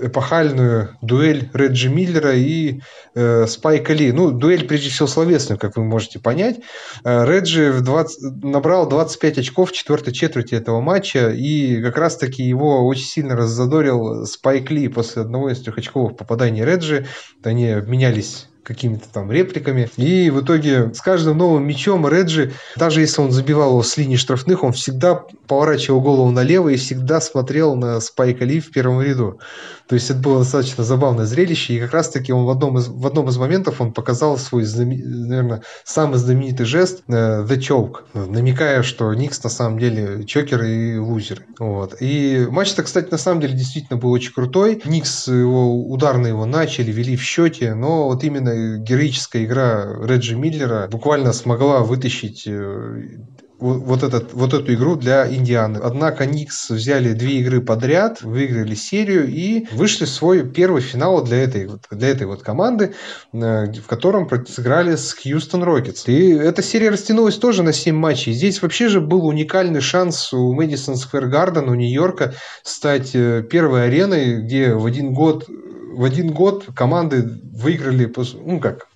эпохальную дуэль Реджи Миллера и э, Спайка Ли. Ну, дуэль, прежде всего, словесную, как вы можете понять. Э, Реджи в 20, набрал 25 очков в четвертой четверти этого матча, и как раз-таки его очень сильно раззадорил Спайк Ли после одного из трехочковых попаданий Реджи. Они обменялись какими-то там репликами. И в итоге с каждым новым мячом Реджи, даже если он забивал его с линии штрафных, он всегда поворачивал голову налево и всегда смотрел на Спайка Ли в первом ряду. То есть это было достаточно забавное зрелище, и как раз-таки он в одном из, в одном из моментов он показал свой, наверное, самый знаменитый жест uh, The Choke, намекая, что Никс на самом деле чокер и лузер. Вот. И матч-то, кстати, на самом деле действительно был очень крутой. Никс его ударно его начали, вели в счете, но вот именно героическая игра Реджи Миллера буквально смогла вытащить э, вот, этот, вот эту игру для Индианы. Однако Никс взяли две игры подряд, выиграли серию и вышли в свой первый финал для этой, для этой вот команды, э, в котором сыграли с Хьюстон Рокетс. И эта серия растянулась тоже на 7 матчей. Здесь вообще же был уникальный шанс у Мэдисон Сквер Гарден, у Нью-Йорка стать э, первой ареной, где в один год в один год команды выиграли, ну как,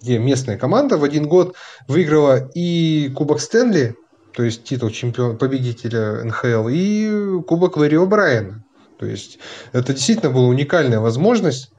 где местная команда в один год выиграла и Кубок Стэнли, то есть титул чемпиона, победителя НХЛ, и Кубок Ларри О'Брайена. То есть это действительно была уникальная возможность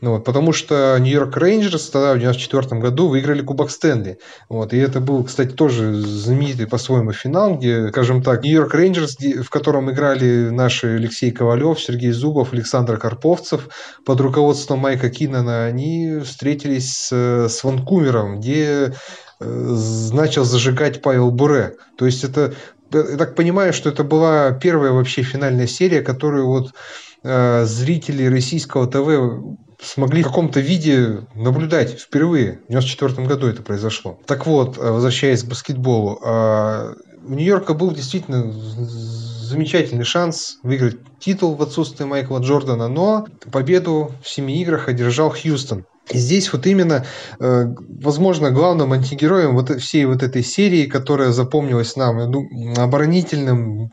ну, вот, потому что Нью-Йорк Рейнджерс тогда в 94 году выиграли Кубок Стэнли. Вот, и это был, кстати, тоже знаменитый по-своему финал, где, скажем так, Нью-Йорк Рейнджерс, в котором играли наши Алексей Ковалев, Сергей Зубов, Александр Карповцев под руководством Майка Киннона, они встретились с, с Ванкувером, где э, начал зажигать Павел Буре. То есть это я так понимаю, что это была первая вообще финальная серия, которую вот э, зрители российского ТВ смогли в каком-то виде наблюдать впервые. В 1994 году это произошло. Так вот, э, возвращаясь к баскетболу, э, у Нью-Йорка был действительно замечательный шанс выиграть титул в отсутствие Майкла Джордана, но победу в семи играх одержал Хьюстон. И здесь вот именно, э, возможно, главным антигероем вот всей вот этой серии, которая запомнилась нам, оборонительным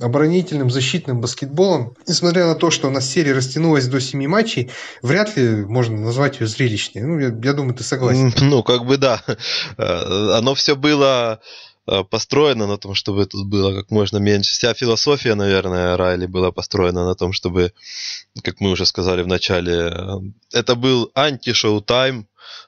оборонительным защитным баскетболом, несмотря на то, что у нас серия растянулась до семи матчей, вряд ли можно назвать ее зрелищной. Ну, я, я думаю, ты согласен. Ну, как бы да. Э, оно все было Э, построена на том, чтобы тут было как можно меньше. Вся философия, наверное, Райли была построена на том, чтобы, как мы уже сказали в начале, э, это был анти-шоу-тайм,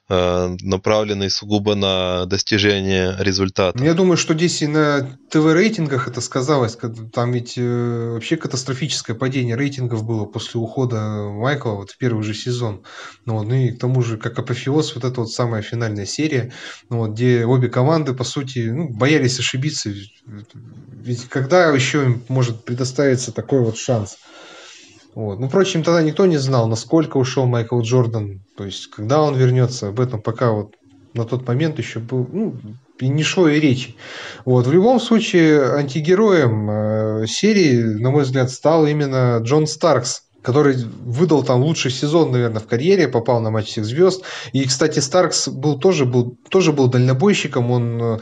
направленный сугубо на достижение результата. Ну, я думаю, что здесь и на ТВ-рейтингах это сказалось. Там ведь э, вообще катастрофическое падение рейтингов было после ухода Майкла вот в первый же сезон. Ну, вот, ну и к тому же, как апофеоз, вот эта вот самая финальная серия, ну, вот, где обе команды, по сути, ну, боялись ошибиться. Ведь когда еще им может предоставиться такой вот шанс? Вот. Ну, впрочем, тогда никто не знал, насколько ушел Майкл Джордан. То есть, когда он вернется, об этом пока вот на тот момент еще был, ну, и не шло и речи. Вот. В любом случае, антигероем э, серии, на мой взгляд, стал именно Джон Старкс, который выдал там лучший сезон, наверное, в карьере, попал на матч всех звезд. И, кстати, Старкс был тоже был, тоже был дальнобойщиком, он э,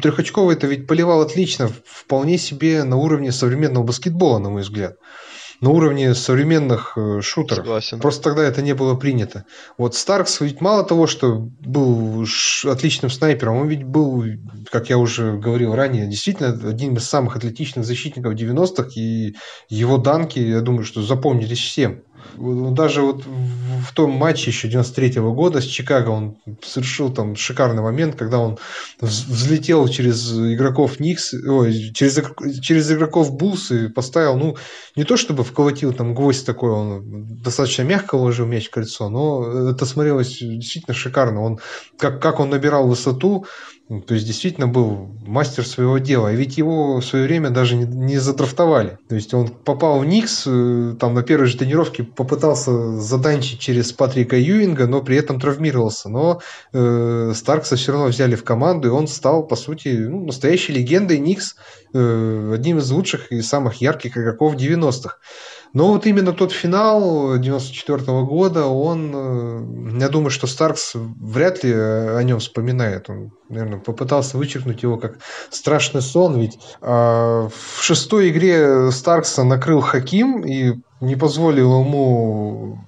трехочковый это ведь поливал отлично, вполне себе на уровне современного баскетбола, на мой взгляд на уровне современных э, шутеров. Согласен. Просто тогда это не было принято. Вот Старкс ведь мало того, что был отличным снайпером, он ведь был, как я уже говорил ранее, действительно одним из самых атлетичных защитников 90-х, и его данки, я думаю, что запомнились всем. Даже вот в том матче еще 93 -го года с Чикаго он совершил там шикарный момент, когда он взлетел через игроков Никс, ой, через, через игроков Булс и поставил, ну, не то чтобы вколотил там гвоздь такой, он достаточно мягко вложил мяч в кольцо, но это смотрелось действительно шикарно. Он, как, как он набирал высоту, ну, то есть действительно был мастер своего дела. И ведь его в свое время даже не, не. То есть он попал в Никс, э, там на первой же тренировке попытался заданчить через Патрика Юинга, но при этом травмировался. Но э, Старкса все равно взяли в команду, и он стал, по сути, ну, настоящей легендой Никс, э, одним из лучших и самых ярких игроков 90-х. Но вот именно тот финал 94 -го года, он, э, я думаю, что Старкс вряд ли о нем вспоминает. Он, наверное, попытался вычеркнуть его как страшный сон, ведь а, в шестой игре Старкса накрыл Хаким и не позволил ему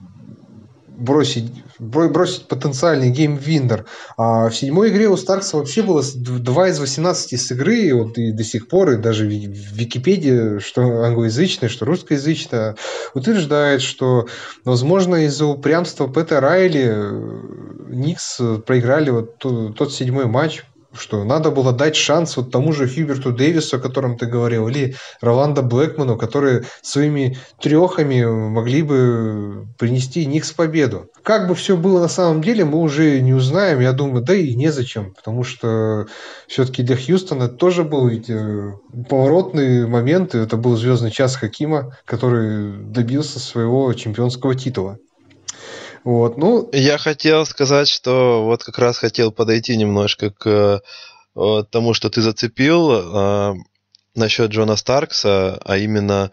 бросить, бросить потенциальный game-winner. А в седьмой игре у Старкса вообще было 2 из 18 с игры, и вот и до сих пор, и даже в Википедии, что англоязычная, что русскоязычная, утверждает, что, возможно, из-за упрямства Пэта Райли э, Никс проиграли вот тот седьмой матч, что надо было дать шанс вот тому же Хьюберту Дэвису, о котором ты говорил, или Роланда Блэкману, которые своими трехами могли бы принести Никс победу. Как бы все было на самом деле, мы уже не узнаем, я думаю, да и незачем, потому что все-таки для Хьюстона тоже был ведь э, поворотный момент, это был звездный час Хакима, который добился своего чемпионского титула. Вот, ну... Я хотел сказать, что вот как раз хотел подойти немножко к э, тому, что ты зацепил э, насчет Джона Старкса, а именно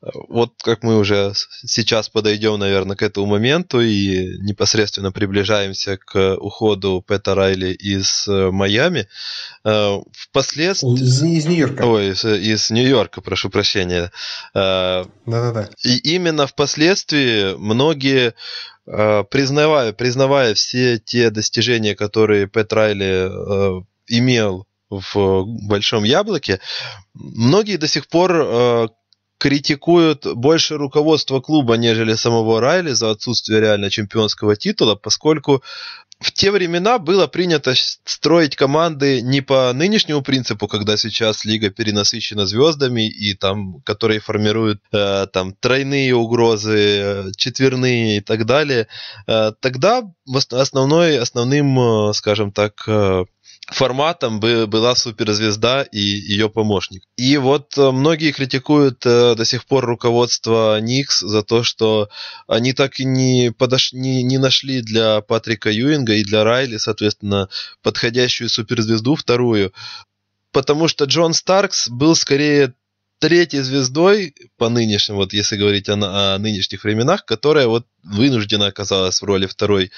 э, вот как мы уже сейчас подойдем, наверное, к этому моменту и непосредственно приближаемся к уходу Пэта Райли из Майами. Впоследствии... Из, из Нью-Йорка. Ой, из, из Нью-Йорка, прошу прощения. Да-да-да. И именно впоследствии многие признавая, признавая все те достижения, которые Пэт Райли э, имел в Большом Яблоке, многие до сих пор э, критикуют больше руководство клуба, нежели самого Райли за отсутствие реально чемпионского титула, поскольку в те времена было принято строить команды не по нынешнему принципу, когда сейчас лига перенасыщена звездами и там, которые формируют э, там тройные угрозы, э, четверные и так далее. Э, тогда основной, основным, э, скажем так, э, форматом была суперзвезда и ее помощник. И вот э, многие критикуют э, до сих пор руководство Никс за то, что они так и не, подош... не, не нашли для Патрика Юинга и для Райли, соответственно, подходящую суперзвезду вторую. Потому что Джон Старкс был скорее третьей звездой по нынешним, вот если говорить о, о нынешних временах, которая вот вынуждена оказалась в роли второй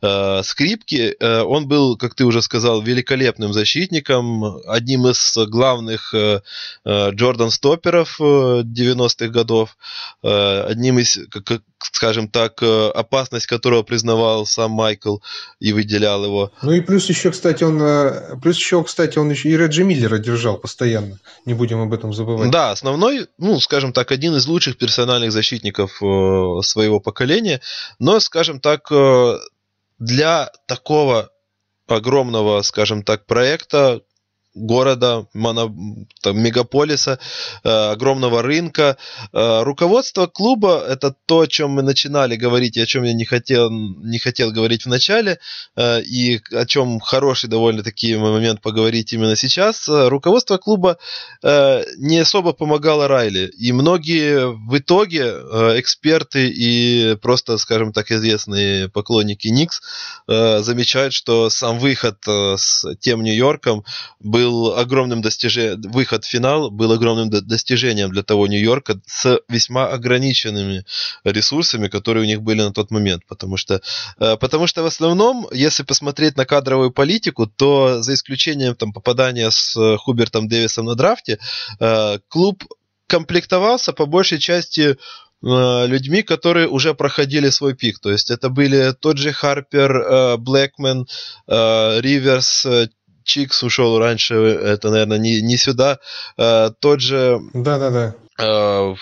э, скрипки. Э, он был, как ты уже сказал, великолепным защитником, одним из главных э, э, Джордан Стопперов э, 90-х годов, э, одним из, как, скажем так, э, опасность которого признавал сам Майкл и выделял его. Ну и плюс еще, кстати, он, э, плюс еще, кстати, он еще и Реджи Миллера держал постоянно. Не будем об этом забывать. Да, основной, ну, скажем так, один из лучших персональных защитников э, своего поколения. Но, скажем так, э, для такого огромного, скажем так, проекта города, моно, там, мегаполиса, э, огромного рынка. Э, руководство клуба – это то, о чем мы начинали говорить, и о чем я не хотел, не хотел говорить в начале, э, и о чем хороший довольно-таки момент поговорить именно сейчас. Руководство клуба э, не особо помогало Райли, и многие в итоге э, эксперты и просто, скажем так, известные поклонники Никс э, замечают, что сам выход э, с тем Нью-Йорком был был огромным достижением, выход в финал был огромным достижением для того Нью-Йорка с весьма ограниченными ресурсами, которые у них были на тот момент. Потому что, э, потому что в основном, если посмотреть на кадровую политику, то за исключением там, попадания с Хубертом Дэвисом на драфте, э, клуб комплектовался по большей части э, людьми, которые уже проходили свой пик. То есть это были тот же Харпер, Блэкмен, Риверс, Чикс ушел раньше, это, наверное, не, не сюда. А, тот же... Да-да-да. А,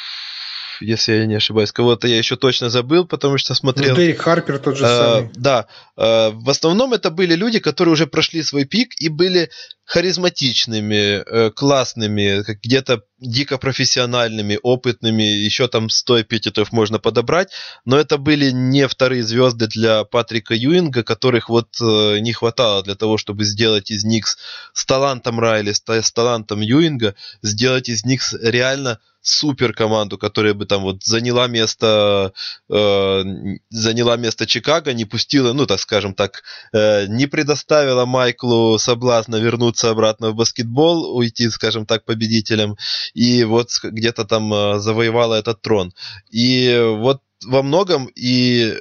если я не ошибаюсь. Кого-то я еще точно забыл, потому что смотрел... Ну, Дерек Харпер тот же а, самый. Да. А, в основном это были люди, которые уже прошли свой пик и были харизматичными, э, классными, где-то дико профессиональными, опытными, еще там 100 эпитетов можно подобрать, но это были не вторые звезды для Патрика Юинга, которых вот э, не хватало для того, чтобы сделать из Никс с талантом Райли, с талантом Юинга, сделать из Никс реально супер команду, которая бы там вот заняла место, э, заняла место Чикаго, не пустила, ну так скажем так, э, не предоставила Майклу соблазна вернуться обратно в баскетбол, уйти, скажем так, победителем, и вот где-то там э, завоевала этот трон. И вот во многом и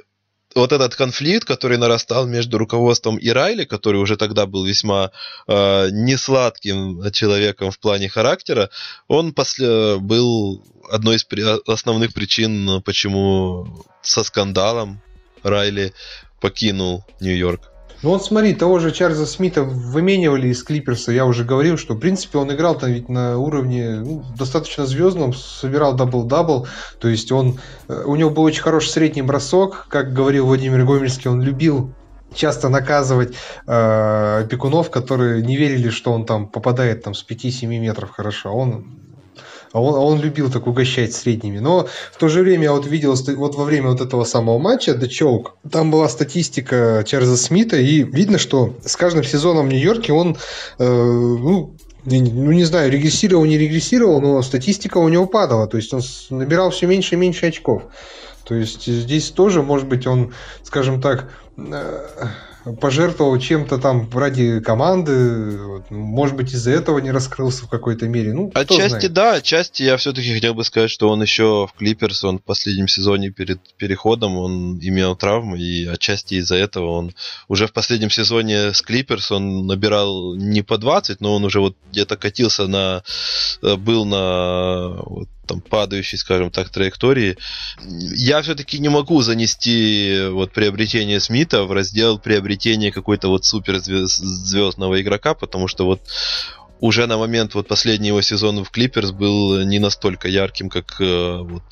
вот этот конфликт, который нарастал между руководством и Райли, который уже тогда был весьма э, несладким человеком в плане характера, он после, был одной из при, основных причин, почему со скандалом Райли покинул Нью-Йорк. Ну вот смотри, того же Чарльза Смита выменивали из Клиперса, я уже говорил, что в принципе он играл там ведь на уровне ну, достаточно звездном, собирал дабл-дабл, то есть он, э, у него был очень хороший средний бросок, как говорил Владимир Гомельский, он любил часто наказывать э, опекунов, которые не верили, что он там попадает там с 5-7 метров хорошо. Он а он, а он любил так угощать средними. Но в то же время я вот видел, вот во время вот этого самого матча The Choke, там была статистика Чарльза Смита, и видно, что с каждым сезоном в Нью-Йорке он, э, ну, ну, не знаю, регрессировал, не регрессировал, но статистика у него падала. То есть он набирал все меньше и меньше очков. То есть здесь тоже, может быть, он, скажем так, э, пожертвовал чем-то там ради команды, может быть, из-за этого не раскрылся в какой-то мере. Ну, отчасти да, отчасти я все-таки хотел бы сказать, что он еще в Клиперс, он в последнем сезоне перед переходом, он имел травмы, и отчасти из-за этого он уже в последнем сезоне с Клиперс он набирал не по 20, но он уже вот где-то катился на, э, был на вот, там падающей, скажем так, траектории. Я все-таки не могу занести вот приобретение Смита в раздел приобретения какой-то вот суперзвездного игрока, потому что вот уже на момент вот последнего его сезона в Клиперс был не настолько ярким, как э, вот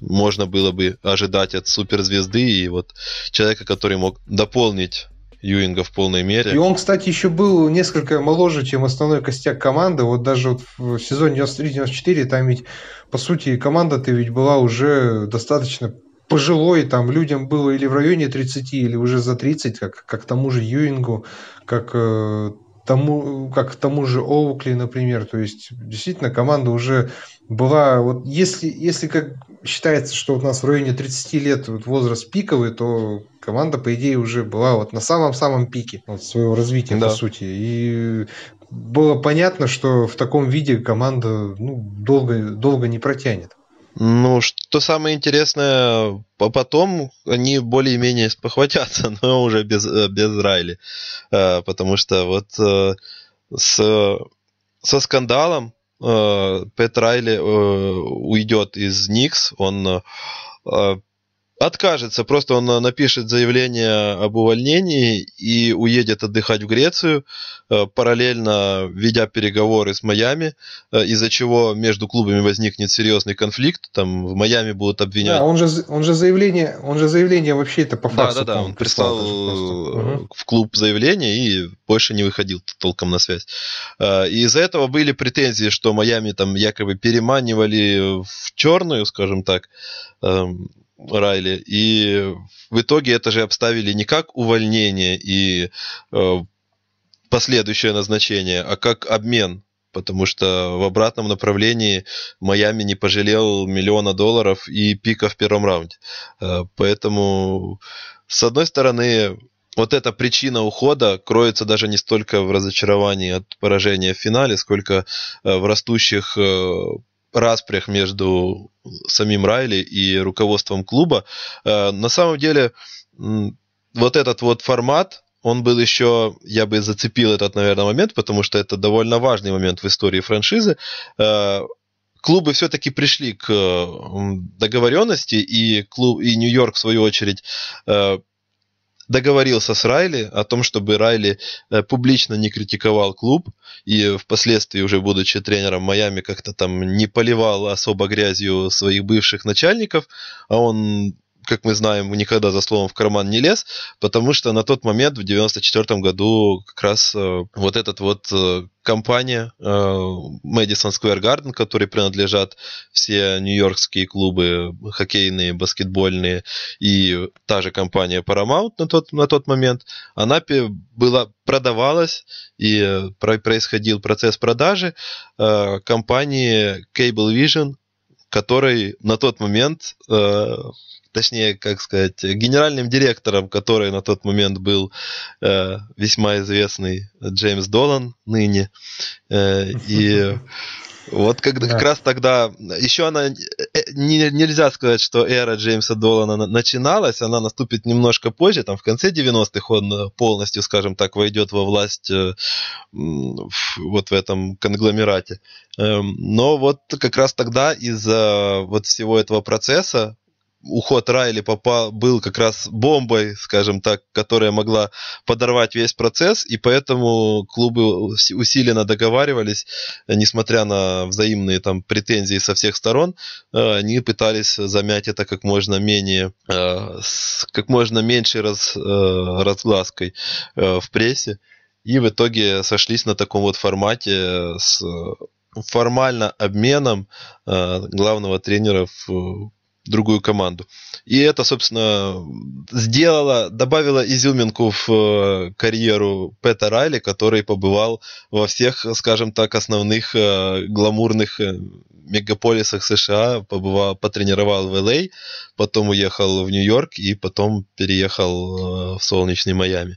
можно было бы ожидать от суперзвезды и вот человека, который мог дополнить Юинга в полной мере. И он, кстати, еще был несколько моложе, чем основной костяк команды. Вот даже вот в сезоне 93-94 там ведь, по сути, команда-то ведь была уже достаточно пожилой, там людям было или в районе 30, или уже за 30, как, как тому же Юингу, как э, тому, как тому же Оукли, например. То есть, действительно, команда уже была... Вот если, если как считается, что у нас в районе 30 лет вот возраст пиковый, то команда, по идее, уже была вот на самом-самом пике вот, своего развития, да. по сути. И было понятно, что в таком виде команда ну, долго, долго не протянет. Ну, что самое интересное, потом они более-менее спохватятся, но уже без, без Райли. Э, потому что вот э, с, со скандалом э, Пэт Райли уйдет из Никс, он откажется, просто он напишет заявление об увольнении и уедет отдыхать в Грецию, э, параллельно ведя переговоры с Майами, э, из-за чего между клубами возникнет серьезный конфликт, там в Майами будут обвинять. Да, он же, он же заявление, он же заявление вообще это по факту. Да, да, да, он прислал, прислал в клуб заявление и больше не выходил толком на связь. И из-за этого были претензии, что Майами там якобы переманивали в черную, скажем так, эм, Райли. И в итоге это же обставили не как увольнение и э, последующее назначение, а как обмен. Потому что в обратном направлении Майами не пожалел миллиона долларов и пика в первом раунде. Э, поэтому, с одной стороны, вот эта причина ухода кроется даже не столько в разочаровании от поражения в финале, сколько э, в растущих э, распрях между самим Райли и руководством клуба. Э, на самом деле, вот этот вот формат, он был еще, я бы зацепил этот, наверное, момент, потому что это довольно важный момент в истории франшизы. Э, клубы все-таки пришли к договоренности, и клуб, и Нью-Йорк, в свою очередь, э, договорился с Райли о том, чтобы Райли э, публично не критиковал клуб и впоследствии уже будучи тренером Майами как-то там не поливал особо грязью своих бывших начальников, а он как мы знаем, никогда за словом в карман не лез, потому что на тот момент, в 94 году, как раз э, вот этот вот э, компания э, Madison Square Garden, которой принадлежат все нью-йоркские клубы, хоккейные, баскетбольные, и та же компания Paramount на тот, на тот момент, она была, продавалась, и происходил процесс продажи компании Cable Vision, который на тот момент точнее, как сказать, генеральным директором, который на тот момент был э, весьма известный Джеймс Долан ныне. Э, и вот когда, да. как раз тогда, еще она, э, не, нельзя сказать, что эра Джеймса Долана начиналась, она наступит немножко позже, там в конце 90-х он полностью, скажем так, войдет во власть э, вот в этом конгломерате. Эм, но вот как раз тогда из-за вот всего этого процесса уход Райли попал, был как раз бомбой, скажем так, которая могла подорвать весь процесс, и поэтому клубы усиленно договаривались, несмотря на взаимные там претензии со всех сторон, э, они пытались замять это как можно менее, э, как можно меньшей раз, э, разглаской в прессе, и в итоге сошлись на таком вот формате с формально обменом главного тренера в другую команду. И это, собственно, сделало, добавило изюминку в э, карьеру Пэта Райли, который побывал во всех, скажем так, основных э, гламурных э, мегаполисах США, побывал, потренировал в Л.А., потом уехал в Нью-Йорк и потом переехал в солнечный Майами.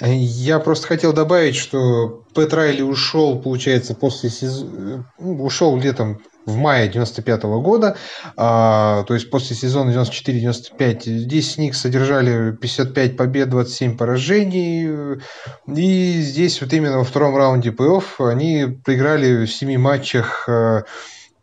Я просто хотел добавить, что Пэт Райли ушел, получается, после сезона, ушел летом в мае 95 года, а, то есть после сезона 94-95. Здесь Никс содержали 55 побед, 27 поражений, и здесь вот именно во втором раунде плей-офф они проиграли в 7 матчах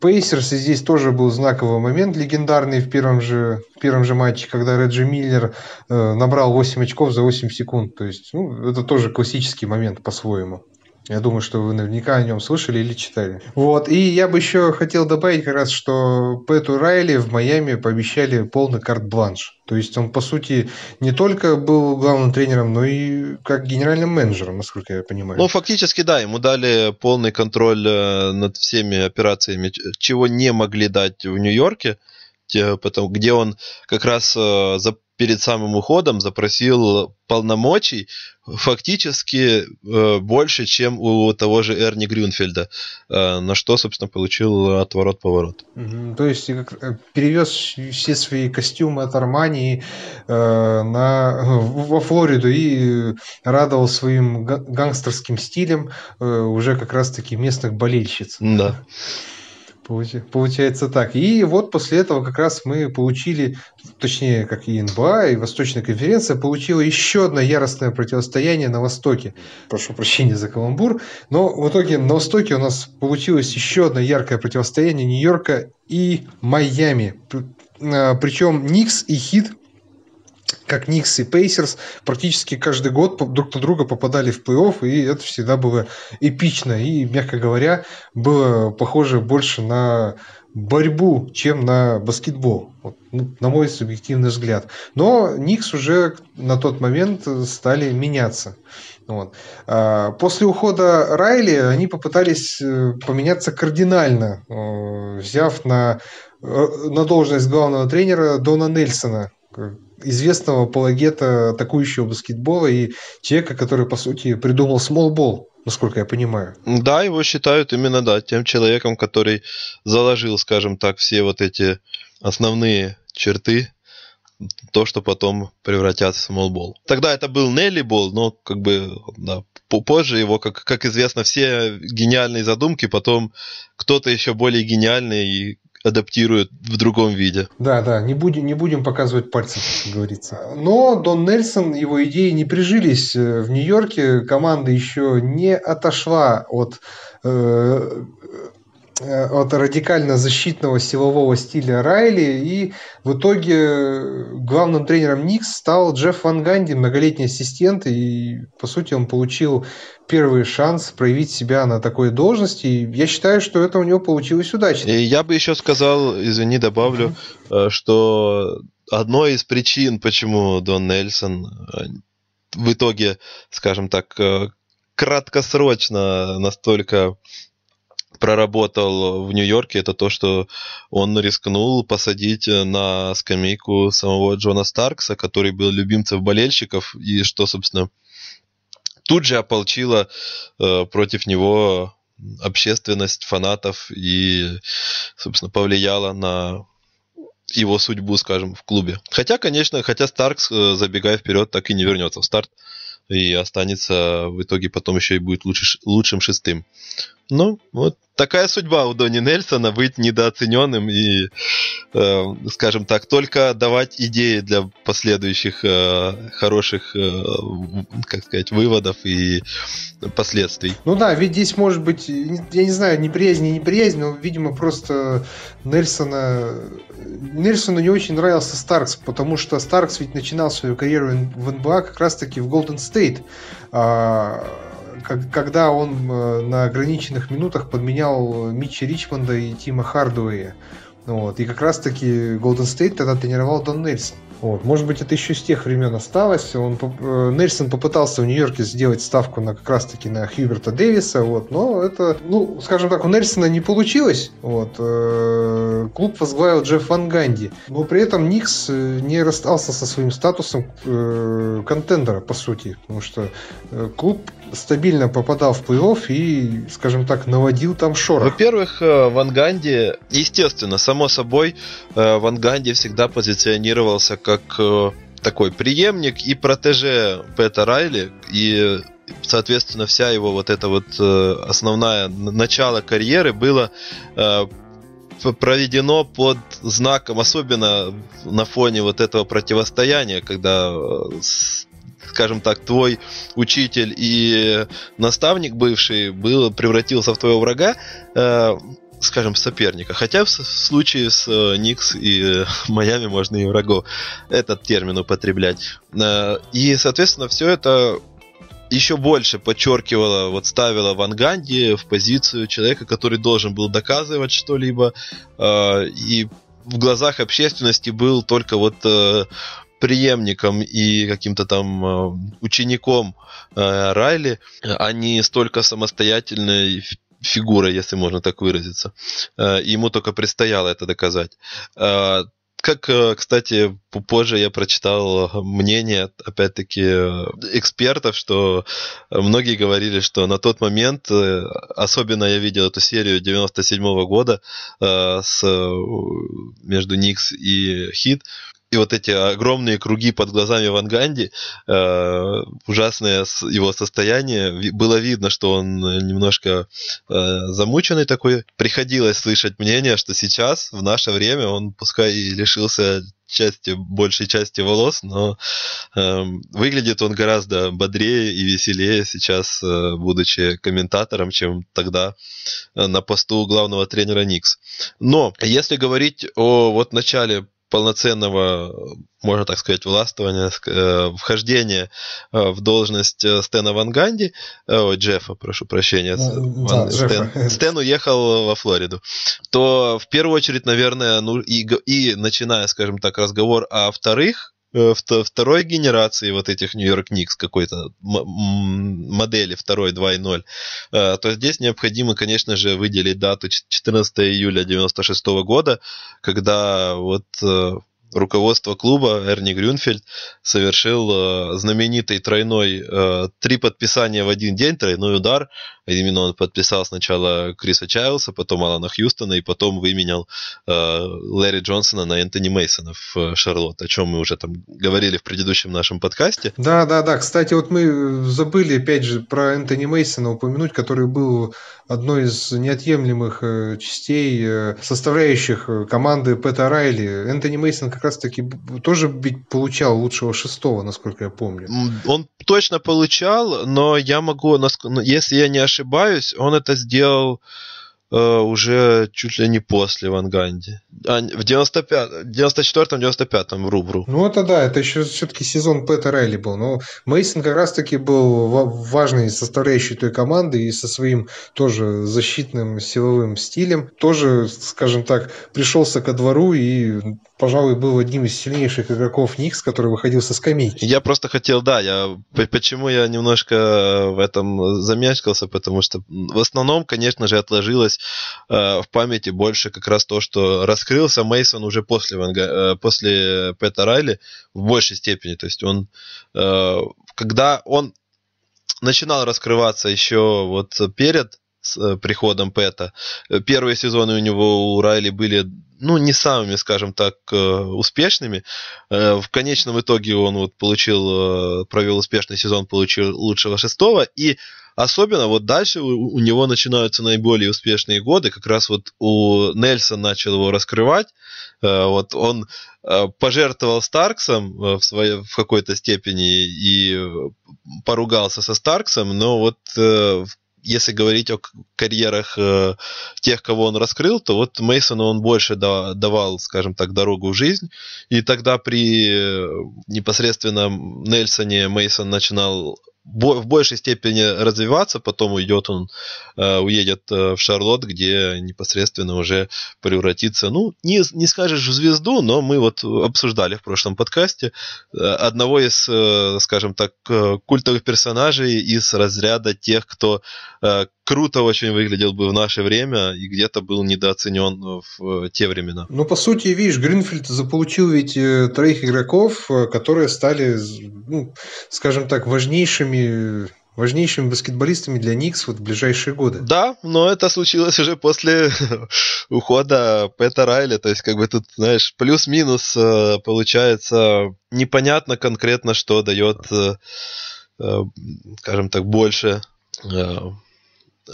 Пейсерс, и здесь тоже был знаковый момент легендарный в первом же, в первом же матче, когда Реджи Миллер э, набрал 8 очков за 8 секунд. То есть, ну, это тоже классический момент по-своему. Я думаю, что вы наверняка о нем слышали или читали. Вот. И я бы еще хотел добавить как раз, что Пэту Райли в Майами пообещали полный карт-бланш. То есть он, по сути, не только был главным тренером, но и как генеральным менеджером, насколько я понимаю. Ну, фактически, да, ему дали полный контроль э, над всеми операциями, чего не могли дать в Нью-Йорке где он как раз э, перед самым уходом запросил полномочий фактически э, больше, чем у того же Эрни Грюнфельда, э, на что, собственно, получил отворот-поворот. Угу. То есть э, перевез все свои костюмы от Армании э, на, во Флориду и радовал своим гангстерским стилем э, уже как раз-таки местных болельщиц. Да. Получается так. И вот после этого как раз мы получили, точнее, как и НБА, и Восточная конференция получила еще одно яростное противостояние на Востоке. Прошу прощения за каламбур. Но в итоге на Востоке у нас получилось еще одно яркое противостояние Нью-Йорка и Майами. Причем Никс и Хит как Никс и Пейсерс практически каждый год друг на друга попадали в плей-офф, и это всегда было эпично. И, мягко говоря, было похоже больше на борьбу, чем на баскетбол, вот, ну, на мой субъективный взгляд. Но Никс уже на тот момент стали меняться. Вот. А, после ухода Райли они попытались э, поменяться кардинально, э, взяв на, э, на должность главного тренера Дона Нельсона, известного апологета атакующего баскетбола и человека, который, по сути, придумал смолбол, насколько я понимаю. Да, его считают именно, да, тем человеком, который заложил, скажем так, все вот эти основные черты то, что потом превратятся в смолбол. Тогда это был Нелли Бол, но как бы да, позже его, как, как известно, все гениальные задумки, потом кто-то еще более гениальный адаптирует в другом виде. Да, да, не будем, не будем показывать пальцем, как говорится. Но Дон Нельсон, его идеи не прижились э, в Нью-Йорке. Команда еще не отошла от Э, от радикально защитного силового стиля Райли, и в итоге главным тренером Никс стал Джефф Ван Ганди, многолетний ассистент, и по сути он получил первый шанс проявить себя на такой должности, и я считаю, что это у него получилось удачно. И я бы еще сказал, извини, добавлю, uh-huh. что одной из причин, почему Дон Нельсон в итоге, скажем так, краткосрочно настолько проработал в Нью-Йорке, это то, что он рискнул посадить на скамейку самого Джона Старкса, который был любимцем болельщиков, и что, собственно, тут же ополчило э, против него общественность фанатов и, собственно, повлияло на его судьбу, скажем, в клубе. Хотя, конечно, хотя Старкс, э, забегая вперед, так и не вернется в старт и останется в итоге потом еще и будет лучше, лучшим шестым. Ну, вот такая судьба у Дони Нельсона быть недооцененным и, э, скажем так, только давать идеи для последующих э, хороших, э, как сказать, выводов и последствий. Ну да, ведь здесь может быть, я не знаю, неприязнь, не неприязнь, но, видимо, просто Нельсона... Нельсону не очень нравился Старкс, потому что Старкс ведь начинал свою карьеру в НБА как раз-таки в Голден Стейт. А, когда он э, на ограниченных минутах подменял Митча Ричмонда и Тима Хардуэя. Вот. И как раз-таки Голден Стейт тогда тренировал Дон Нельсон. Вот. Может быть, это еще с тех времен осталось. Он, э, Нельсон попытался в Нью-Йорке сделать ставку на как раз-таки на Хьюберта Дэвиса, вот, но это, ну, скажем так, у Нельсона не получилось. Вот. Э, клуб возглавил Джефф Ван Ганди. Но при этом Никс не расстался со своим статусом контендера, по сути. Потому что клуб стабильно попадал в плей-офф и, скажем так, наводил там шорох. Во-первых, Ван Ганди, естественно, само собой, Ван Ганди всегда позиционировался как э, такой преемник и протеже Пэта Райли, и соответственно вся его вот эта вот э, основная начало карьеры было э, проведено под знаком, особенно на фоне вот этого противостояния, когда скажем так, твой учитель и наставник бывший был, превратился в твоего врага, скажем, соперника. Хотя в случае с э, Никс и э, Майами можно и врагов этот термин употреблять. Э, и, соответственно, все это еще больше подчеркивало, вот ставило Ван Ганди в позицию человека, который должен был доказывать что-либо, и в глазах общественности был только вот преемником и каким-то там учеником Райли, а не столько самостоятельной фигура, если можно так выразиться. Э, ему только предстояло это доказать. Э, как, э, кстати, позже я прочитал мнение, опять-таки, экспертов, что многие говорили, что на тот момент, особенно я видел эту серию 97 -го года с, между Никс и Хит, и вот эти огромные круги под глазами Ван Ганди, э, ужасное его состояние, было видно, что он немножко э, замученный такой. Приходилось слышать мнение, что сейчас, в наше время, он пускай и лишился части, большей части волос, но э, выглядит он гораздо бодрее и веселее сейчас, э, будучи комментатором, чем тогда э, на посту главного тренера Никс. Но если говорить о вот начале полноценного, можно так сказать, властвования, э, вхождения э, в должность Стена Ван Ганди, ой, Джеффа, прошу прощения, ну, Ван, да, Стэн, Стэн уехал во Флориду, то в первую очередь, наверное, ну и, и начиная, скажем так, разговор о вторых Э, второй генерации вот этих Нью-Йорк Никс какой-то модели второй 2.0, э, то здесь необходимо, конечно же, выделить дату 14 июля 96 года, когда вот э, руководство клуба Эрни Грюнфельд совершил э, знаменитый тройной э, три подписания в один день, тройной удар. Именно он подписал сначала Криса Чайлса, потом Алана Хьюстона и потом выменял э, Лэри Джонсона на Энтони Мейсона в Шарлотт, о чем мы уже там говорили в предыдущем нашем подкасте. Да, да, да. Кстати, вот мы забыли опять же про Энтони Мейсона упомянуть, который был одной из неотъемлемых э, частей, э, составляющих э, команды Пэта Райли. Энтони Мейсон как раз-таки тоже получал лучшего шестого, насколько я помню. Он точно получал, но я могу, если я не ошибаюсь, он это сделал Э, уже чуть ли не после Ванганди. А, в 95, 94-м, 95-м в Рубру. Ну, это да, это еще все-таки сезон Пэта Райли был. Но Мейсон как раз-таки был важной составляющей той команды и со своим тоже защитным силовым стилем. Тоже, скажем так, пришелся ко двору и пожалуй, был одним из сильнейших игроков Никс, который выходил со скамейки. Я просто хотел, да, я почему я немножко в этом замешкался, потому что в основном, конечно же, отложилось э, в памяти больше как раз то, что раскрылся Мейсон уже после, Ванга, э, после Пэта Райли в большей степени. То есть он, э, когда он начинал раскрываться еще вот перед с э, приходом Пэта. Э, первые сезоны у него у Райли были ну, не самыми, скажем так, э, успешными. В конечном итоге он вот получил, провел успешный сезон, получил лучшего шестого, и особенно вот дальше у, него начинаются наиболее успешные годы, как раз вот у Нельсон начал его раскрывать, вот он пожертвовал Старксом в, своей, в какой-то степени и поругался со Старксом, но вот если говорить о карьерах э, тех, кого он раскрыл, то вот Мейсону он больше да, давал, скажем так, дорогу в жизнь. И тогда при э, непосредственно Нельсоне Мейсон начинал в большей степени развиваться, потом уйдет он, э, уедет э, в Шарлот, где непосредственно уже превратится, ну, не, не скажешь в звезду, но мы вот обсуждали в прошлом подкасте э, одного из, скажем так, культовых персонажей из разряда тех, кто круто очень выглядел бы в наше время и где-то был недооценен в те времена. Ну, по сути, видишь, Гринфильд заполучил ведь троих игроков, которые стали, ну, скажем так, важнейшими важнейшими баскетболистами для Никс вот в ближайшие годы. Да, но это случилось уже после ухода Пэта Райли. То есть, как бы тут, знаешь, плюс-минус э, получается непонятно конкретно, что дает, э, э, скажем так, больше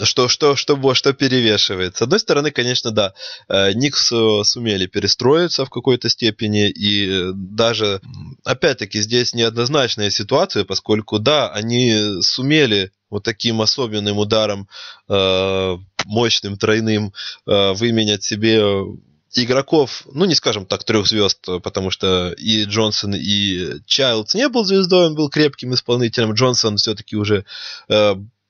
что, что, что, что перевешивает? С одной стороны, конечно, да, э, Никс э, сумели перестроиться в какой-то степени, и даже, опять-таки, здесь неоднозначная ситуация, поскольку, да, они сумели вот таким особенным ударом, э, мощным, тройным, выменять себе игроков, ну не скажем так, трех звезд, потому что и Джонсон, и Чайлдс не был звездой, он был крепким исполнителем. Джонсон все-таки уже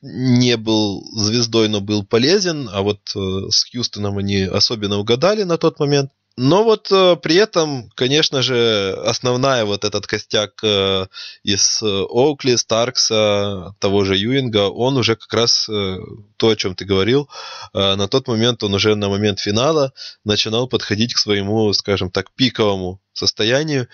не был звездой, но был полезен, а вот э, с Хьюстоном они особенно угадали на тот момент. Но вот э, при этом, конечно же, основная вот этот костяк э, из Оукли, Старкса, того же Юинга, он уже как раз э, то, о чем ты говорил, э, на тот момент он уже на момент финала начинал подходить к своему, скажем так, пиковому состоянию.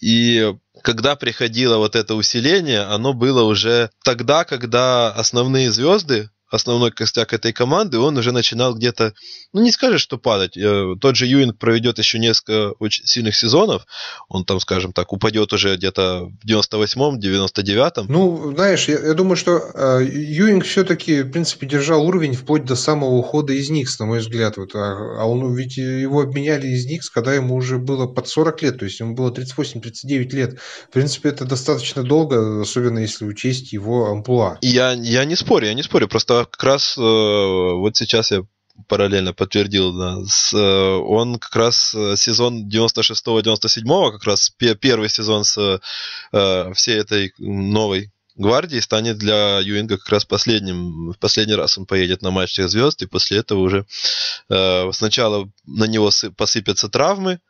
И когда приходило вот это усиление, оно было уже тогда, когда основные звезды основной костяк этой команды, он уже начинал где-то, ну не скажешь, что падать. Э, тот же Юинг проведет еще несколько очень сильных сезонов, он там, скажем так, упадет уже где-то в 98-м, 99-м. Ну, знаешь, я, я думаю, что э, Юинг все-таки, в принципе, держал уровень вплоть до самого ухода из Никс, на мой взгляд. Вот, а, а он ведь его обменяли из Никс, когда ему уже было под 40 лет, то есть ему было 38-39 лет. В принципе, это достаточно долго, особенно если учесть его амплуа. Я, я не спорю, я не спорю, просто как раз э, вот сейчас я параллельно подтвердил, да, с, он как раз сезон 96-97, как раз первый сезон с э, всей этой новой гвардии станет для Юинга как раз последним. В последний раз он поедет на матч всех звезд, и после этого уже э, сначала на него посыпятся травмы,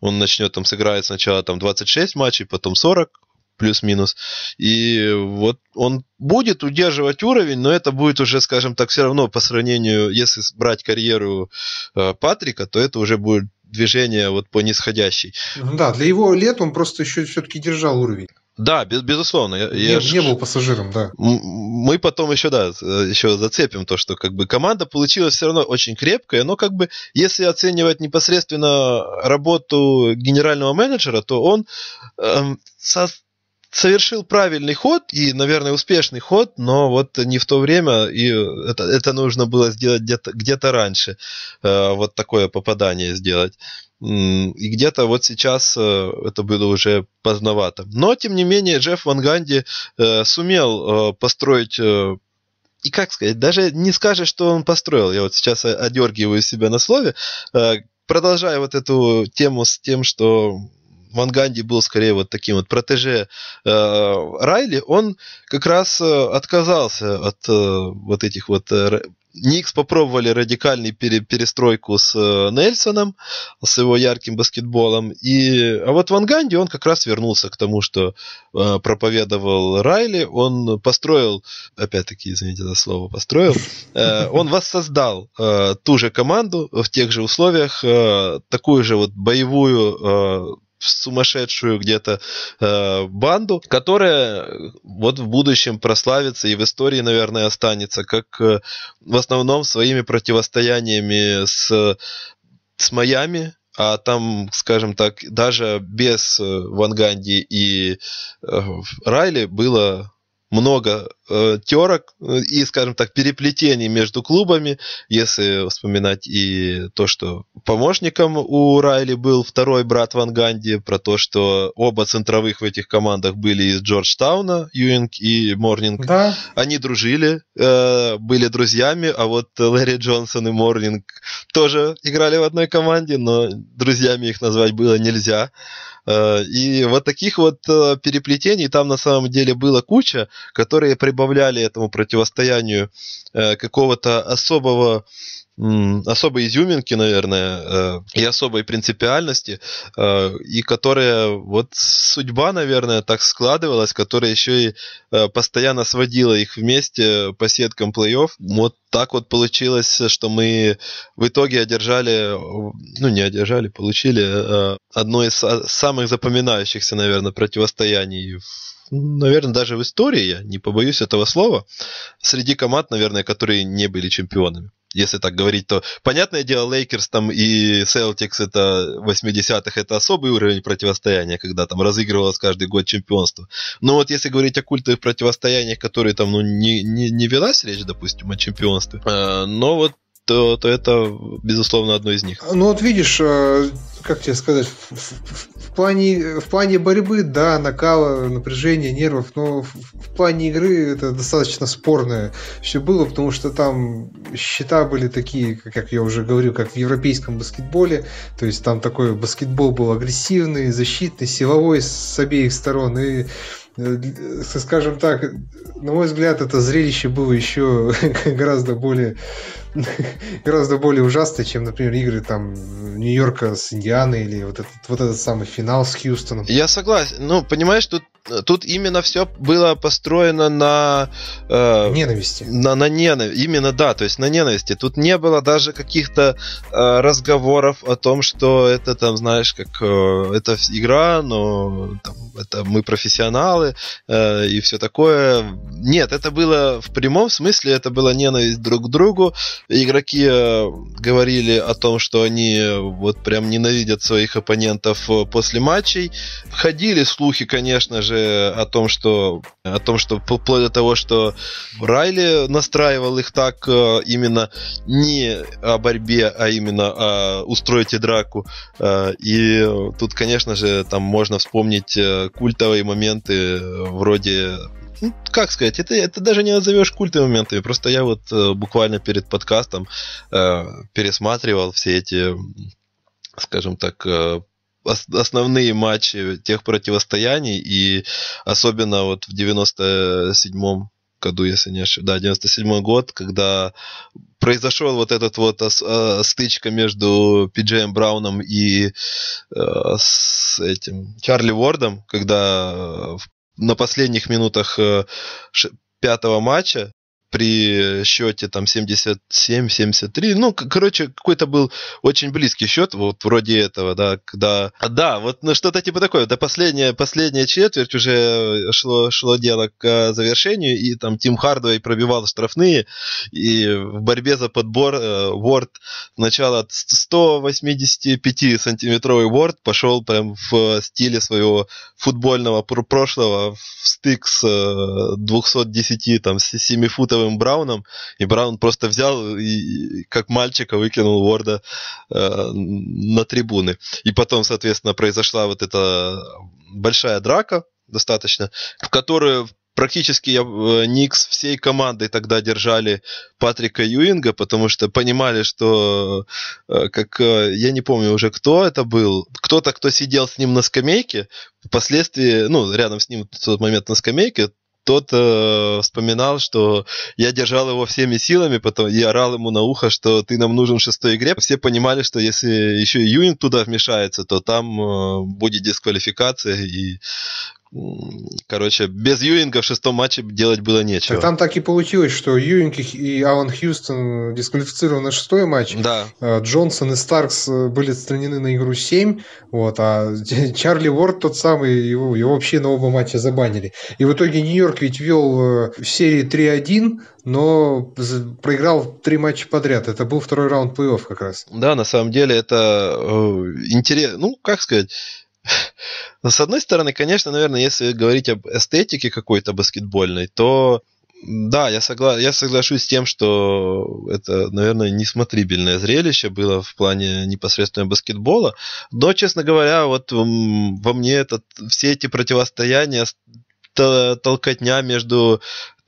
он начнет там сыграет сначала там 26 матчей, потом 40, плюс-минус. И вот он будет удерживать уровень, но это будет уже, скажем так, все равно по сравнению, если брать карьеру э, Патрика, то это уже будет движение вот по нисходящей. Да, для его лет он просто еще все-таки держал уровень. Да, без, безусловно. Я, не, я не был пассажиром, да. Мы потом еще, да, еще зацепим то, что как бы команда получилась все равно очень крепкая, но как бы если оценивать непосредственно работу генерального менеджера, то он эм, со, совершил правильный ход и, наверное, успешный ход, но вот не в то время, и это, это нужно было сделать где-то, где-то раньше, э, вот такое попадание сделать. И где-то вот сейчас э, это было уже поздновато. Но, тем не менее, Джефф Ван Ганди э, сумел построить и как сказать, даже не скажешь, что он построил. Я вот сейчас одергиваю себя на слове. Продолжая вот эту тему с тем, что Ван Ганди был скорее вот таким вот протеже Райли, он как раз отказался от вот этих вот Никс попробовали радикальную пере, перестройку с э, Нельсоном, с его ярким баскетболом. И, а вот Ван Ганди, он как раз вернулся к тому, что э, проповедовал Райли. Он построил, опять-таки, извините за слово, построил, э, он воссоздал э, ту же команду в тех же условиях, э, такую же вот боевую э, сумасшедшую где-то э, банду, которая вот в будущем прославится и в истории, наверное, останется, как э, в основном своими противостояниями с, с Майами, а там, скажем так, даже без э, Ванганди и э, Райли было много э, терок э, и, скажем так, переплетений между клубами, если вспоминать и то, что помощником у Райли был второй брат Ван Ганди, про то, что оба центровых в этих командах были из Джорджтауна, Юинг и Морнинг. Да. Они дружили, э, были друзьями, а вот Лэри Джонсон и Морнинг тоже играли в одной команде, но друзьями их назвать было нельзя. Э, и вот таких вот э, переплетений там на самом деле было куча, которые прибавляли этому противостоянию э, какого-то особого особой изюминки, наверное, э, и особой принципиальности, э, и которая вот судьба, наверное, так складывалась, которая еще и э, постоянно сводила их вместе по сеткам плей-офф. Вот так вот получилось, что мы в итоге одержали, ну не одержали, получили одно из самых запоминающихся, наверное, противостояний наверное, даже в истории, я не побоюсь этого слова, среди команд, наверное, которые не были чемпионами если так говорить, то понятное дело, Лейкерс там и Селтикс это 80-х, это особый уровень противостояния, когда там разыгрывалось каждый год чемпионство. Но вот если говорить о культовых противостояниях, которые там, ну, не, не, не велась речь, допустим, о чемпионстве, э, но вот то, то это, безусловно, одно из них. Ну вот видишь, э, как тебе сказать, в, в, в, плане, в плане борьбы, да, накала, напряжения, нервов, но в, в плане игры это достаточно спорное все было, потому что там счета были такие, как я уже говорил, как в европейском баскетболе, то есть там такой баскетбол был агрессивный, защитный, силовой с обеих сторон, и скажем так, на мой взгляд, это зрелище было еще гораздо более гораздо более ужасное, чем, например, игры там Нью-Йорка с Индианой или вот этот, вот этот самый финал с Хьюстоном. Я согласен. Ну, понимаешь, тут тут именно все было построено на э, ненависти. На, на ненависти. Именно да, то есть на ненависти. Тут не было даже каких-то э, разговоров о том, что это там, знаешь, как э, это игра, но там, это мы профессионалы э, и все такое. Нет, это было в прямом смысле, это была ненависть друг к другу. Игроки э, говорили о том, что они вот прям ненавидят своих оппонентов э, после матчей. Ходили слухи, конечно же, же о том, что о том, что вплоть до того, что Райли настраивал их так э, именно не о борьбе, а именно о устройте драку. Э, и тут, конечно же, там можно вспомнить э, культовые моменты вроде ну, как сказать, это, это даже не назовешь культовыми моментами. Просто я вот э, буквально перед подкастом э, пересматривал все эти, скажем так, основные матчи тех противостояний, и особенно вот в 97-м году, если не ошибаюсь, да, 97 год, когда произошел вот этот вот а, стычка между Пиджеем Брауном и э, с этим Чарли Уордом, когда на последних минутах э, пятого матча при счете там 77-73. Ну, короче, какой-то был очень близкий счет, вот вроде этого, да, когда... Да, вот ну, что-то типа такое. Да, последняя, последняя четверть уже шло, шло дело к завершению, и там Тим Хардвей пробивал штрафные, и в борьбе за подбор э, Уорд сначала 185-сантиметровый Уорд пошел прям в стиле своего футбольного прошлого в стык с 210 э, там, 7-футовым Джейлом Брауном, и Браун просто взял и как мальчика выкинул Уорда э, на трибуны. И потом, соответственно, произошла вот эта большая драка достаточно, в которую практически э, Никс всей командой тогда держали Патрика Юинга, потому что понимали, что э, как э, я не помню уже кто это был, кто-то, кто сидел с ним на скамейке, впоследствии, ну, рядом с ним в тот момент на скамейке, тот э, вспоминал, что я держал его всеми силами, потом и орал ему на ухо, что ты нам нужен в шестой игре. Все понимали, что если еще и Юинг туда вмешается, то там э, будет дисквалификация и Короче, без Юинга в шестом матче делать было нечего. Так там так и получилось, что Юинг и Алан Хьюстон дисквалифицированы шестой матч. Да. А, Джонсон и Старкс э, были отстранены на игру 7. Вот, а Чарли Уорд тот самый, его, его вообще на оба матча забанили. И в итоге Нью-Йорк ведь вел э, в серии 3-1, но проиграл три матча подряд. Это был второй раунд плей-офф как раз. Да, на самом деле это э, интересно. Ну, как сказать но с одной стороны, конечно, наверное, если говорить об эстетике какой-то баскетбольной, то да, я, согла... я соглашусь с тем, что это, наверное, несмотрибельное зрелище было в плане непосредственно баскетбола. Но, честно говоря, вот во мне этот, все эти противостояния толкотня между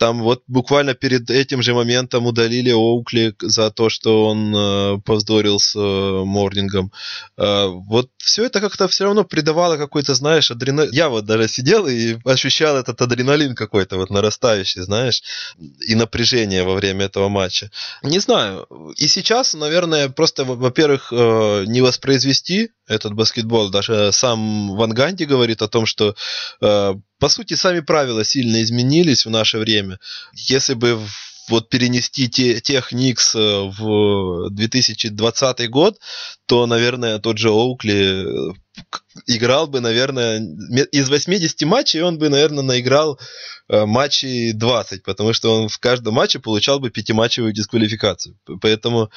там вот буквально перед этим же моментом удалили Оукли за то, что он э, повздорил с э, Морнингом. Э, вот все это как-то все равно придавало какой-то, знаешь, адреналин. Я вот даже сидел и ощущал этот адреналин какой-то вот нарастающий, знаешь, и напряжение во время этого матча. Не знаю. И сейчас, наверное, просто, во-первых, э, не воспроизвести этот баскетбол. Даже сам Ван Ганди говорит о том, что э, по сути, сами правила сильно изменились в наше время. Если бы вот перенести те, тех Никс э, в 2020 год, то, наверное, тот же Оукли э, играл бы, наверное, из 80 матчей он бы, наверное, наиграл э, матчей 20, потому что он в каждом матче получал бы пятиматчевую дисквалификацию. Поэтому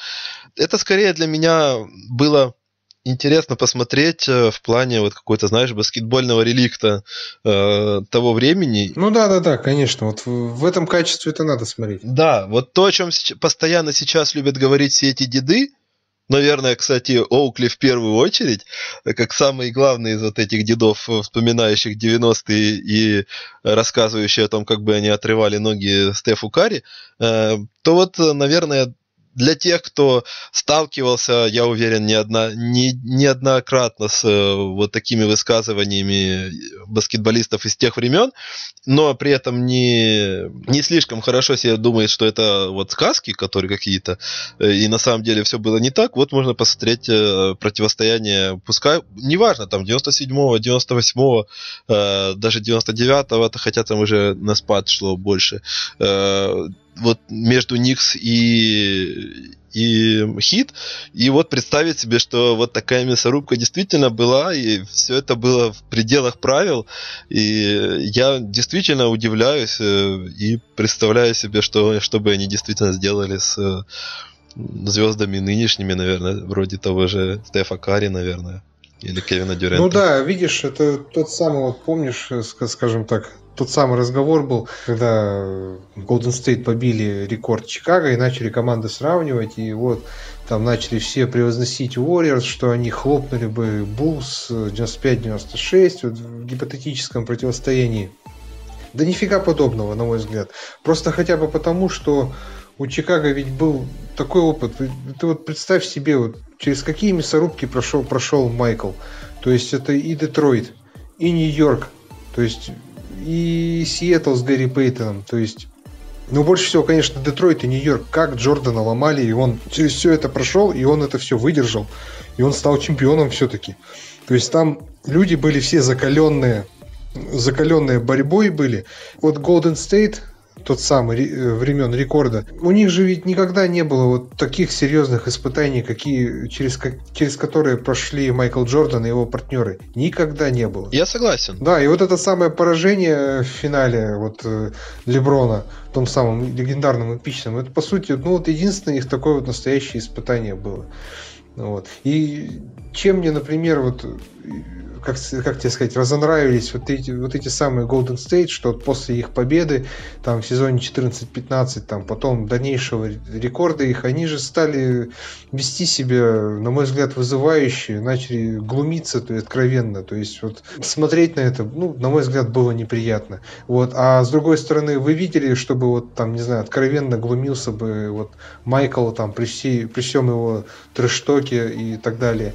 это скорее для меня было интересно посмотреть э, в плане вот какой-то, знаешь, баскетбольного реликта э, того времени. Ну да, да, да, конечно. Вот в, этом качестве это надо смотреть. Да, вот то, о чем постоянно сейчас любят говорить все эти деды, наверное, кстати, Оукли в первую очередь, как самый главный из вот этих дедов, вспоминающих 90-е и рассказывающий о том, как бы они отрывали ноги Стефу Карри, э, то вот, наверное, для тех, кто сталкивался, я уверен, не одна, не, неоднократно с э, вот такими высказываниями баскетболистов из тех времен, но при этом не, не слишком хорошо себе думает, что это вот сказки, которые какие-то, э, и на самом деле все было не так, вот можно посмотреть э, противостояние, пускай, неважно, там, 97-го, 98-го, даже 99-го, хотя там уже на спад шло больше, вот между Никс и, и Хит, и вот представить себе, что вот такая мясорубка действительно была, и все это было в пределах правил, и я действительно удивляюсь э, и представляю себе, что, что бы они действительно сделали с э, звездами нынешними, наверное, вроде того же Стефа Карри, наверное, или Кевина Дюрента. Ну да, видишь, это тот самый, вот помнишь, э, скажем так, тот самый разговор был, когда Golden State побили рекорд Чикаго и начали команды сравнивать, и вот там начали все превозносить Warriors, что они хлопнули бы Bulls 95-96 вот в гипотетическом противостоянии. Да нифига подобного, на мой взгляд. Просто хотя бы потому, что у Чикаго ведь был такой опыт. Ты вот представь себе, вот через какие мясорубки прошел, прошел Майкл. То есть это и Детройт, и Нью-Йорк, то есть и Сиэтл с Гэри Пейтоном. То есть ну, больше всего, конечно, Детройт и Нью-Йорк. Как Джордана ломали, и он через все это прошел, и он это все выдержал. И он стал чемпионом все-таки. То есть там люди были все закаленные, закаленные борьбой были. Вот Golden State тот самый э, времен рекорда. У них же ведь никогда не было вот таких серьезных испытаний, какие, через, через которые прошли Майкл Джордан и его партнеры. Никогда не было. Я согласен. Да, и вот это самое поражение в финале вот э, Леброна, в том самом легендарном эпичном, это по сути, ну вот единственное их такое вот настоящее испытание было. Вот. И чем мне, например, вот как, как тебе сказать, разонравились вот эти, вот эти самые Golden State, что после их победы там в сезоне 14-15, там потом дальнейшего рекорда их, они же стали вести себя, на мой взгляд, вызывающе, начали глумиться то есть, откровенно, то есть вот смотреть на это, ну, на мой взгляд, было неприятно. Вот, а с другой стороны, вы видели, чтобы вот там, не знаю, откровенно глумился бы вот Майкл там при, всей, при всем его трэштоке и так далее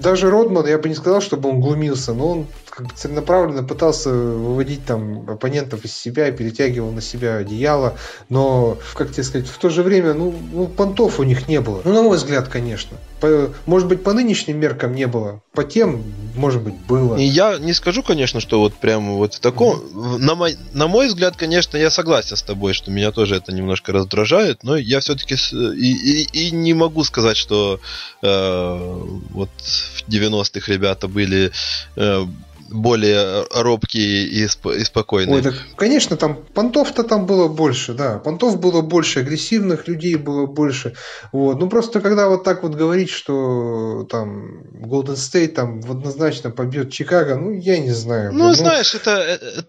даже Родман, я бы не сказал, чтобы он глумился, но он как бы целенаправленно пытался выводить там оппонентов из себя, перетягивал на себя одеяло, но, как тебе сказать, в то же время, ну, ну понтов у них не было. Ну, на мой взгляд, конечно. По, может быть, по нынешним меркам не было, по тем, может быть, было. И я не скажу, конечно, что вот прямо вот в таком... Mm-hmm. На, мой, на мой взгляд, конечно, я согласен с тобой, что меня тоже это немножко раздражает, но я все-таки и, и, и не могу сказать, что э, вот в 90-х ребята были э, более робкие и, сп- и спокойные. Ой, так, конечно, там понтов-то там было больше, да. Понтов было больше, агрессивных людей было больше. Вот. Ну, просто когда вот так вот говорить, что там Golden State там однозначно побьет Чикаго, ну, я не знаю. Ну, ну знаешь, это, это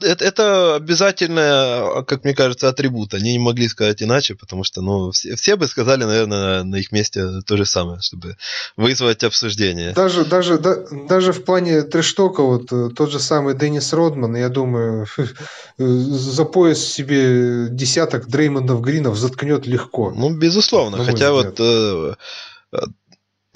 это, это обязательно, как мне кажется, атрибут. Они не могли сказать иначе, потому что, ну, все, все бы сказали, наверное, на их месте то же самое, чтобы вызвать обсуждение. Даже, даже, да, даже в плане трештока, вот э, тот же самый Деннис Родман, я думаю, за пояс себе десяток Дреймондов Гринов заткнет легко. Ну, безусловно. Хотя вот э,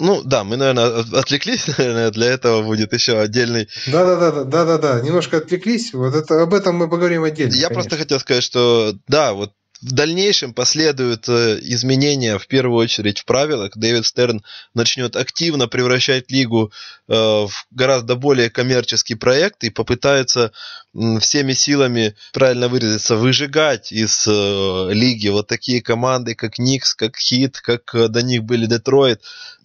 ну да, мы, наверное, отвлеклись, наверное, для этого будет еще отдельный. Да, да, да, да, да, да, немножко отвлеклись. Вот это об этом мы поговорим отдельно. Я конечно. просто хотел сказать, что да, вот в дальнейшем последуют э, изменения, в первую очередь, в правилах. Дэвид Стерн начнет активно превращать лигу э, в гораздо более коммерческий проект и попытается всеми силами, правильно выразиться, выжигать из э, лиги вот такие команды, как Никс, как Хит, как до них были Детройт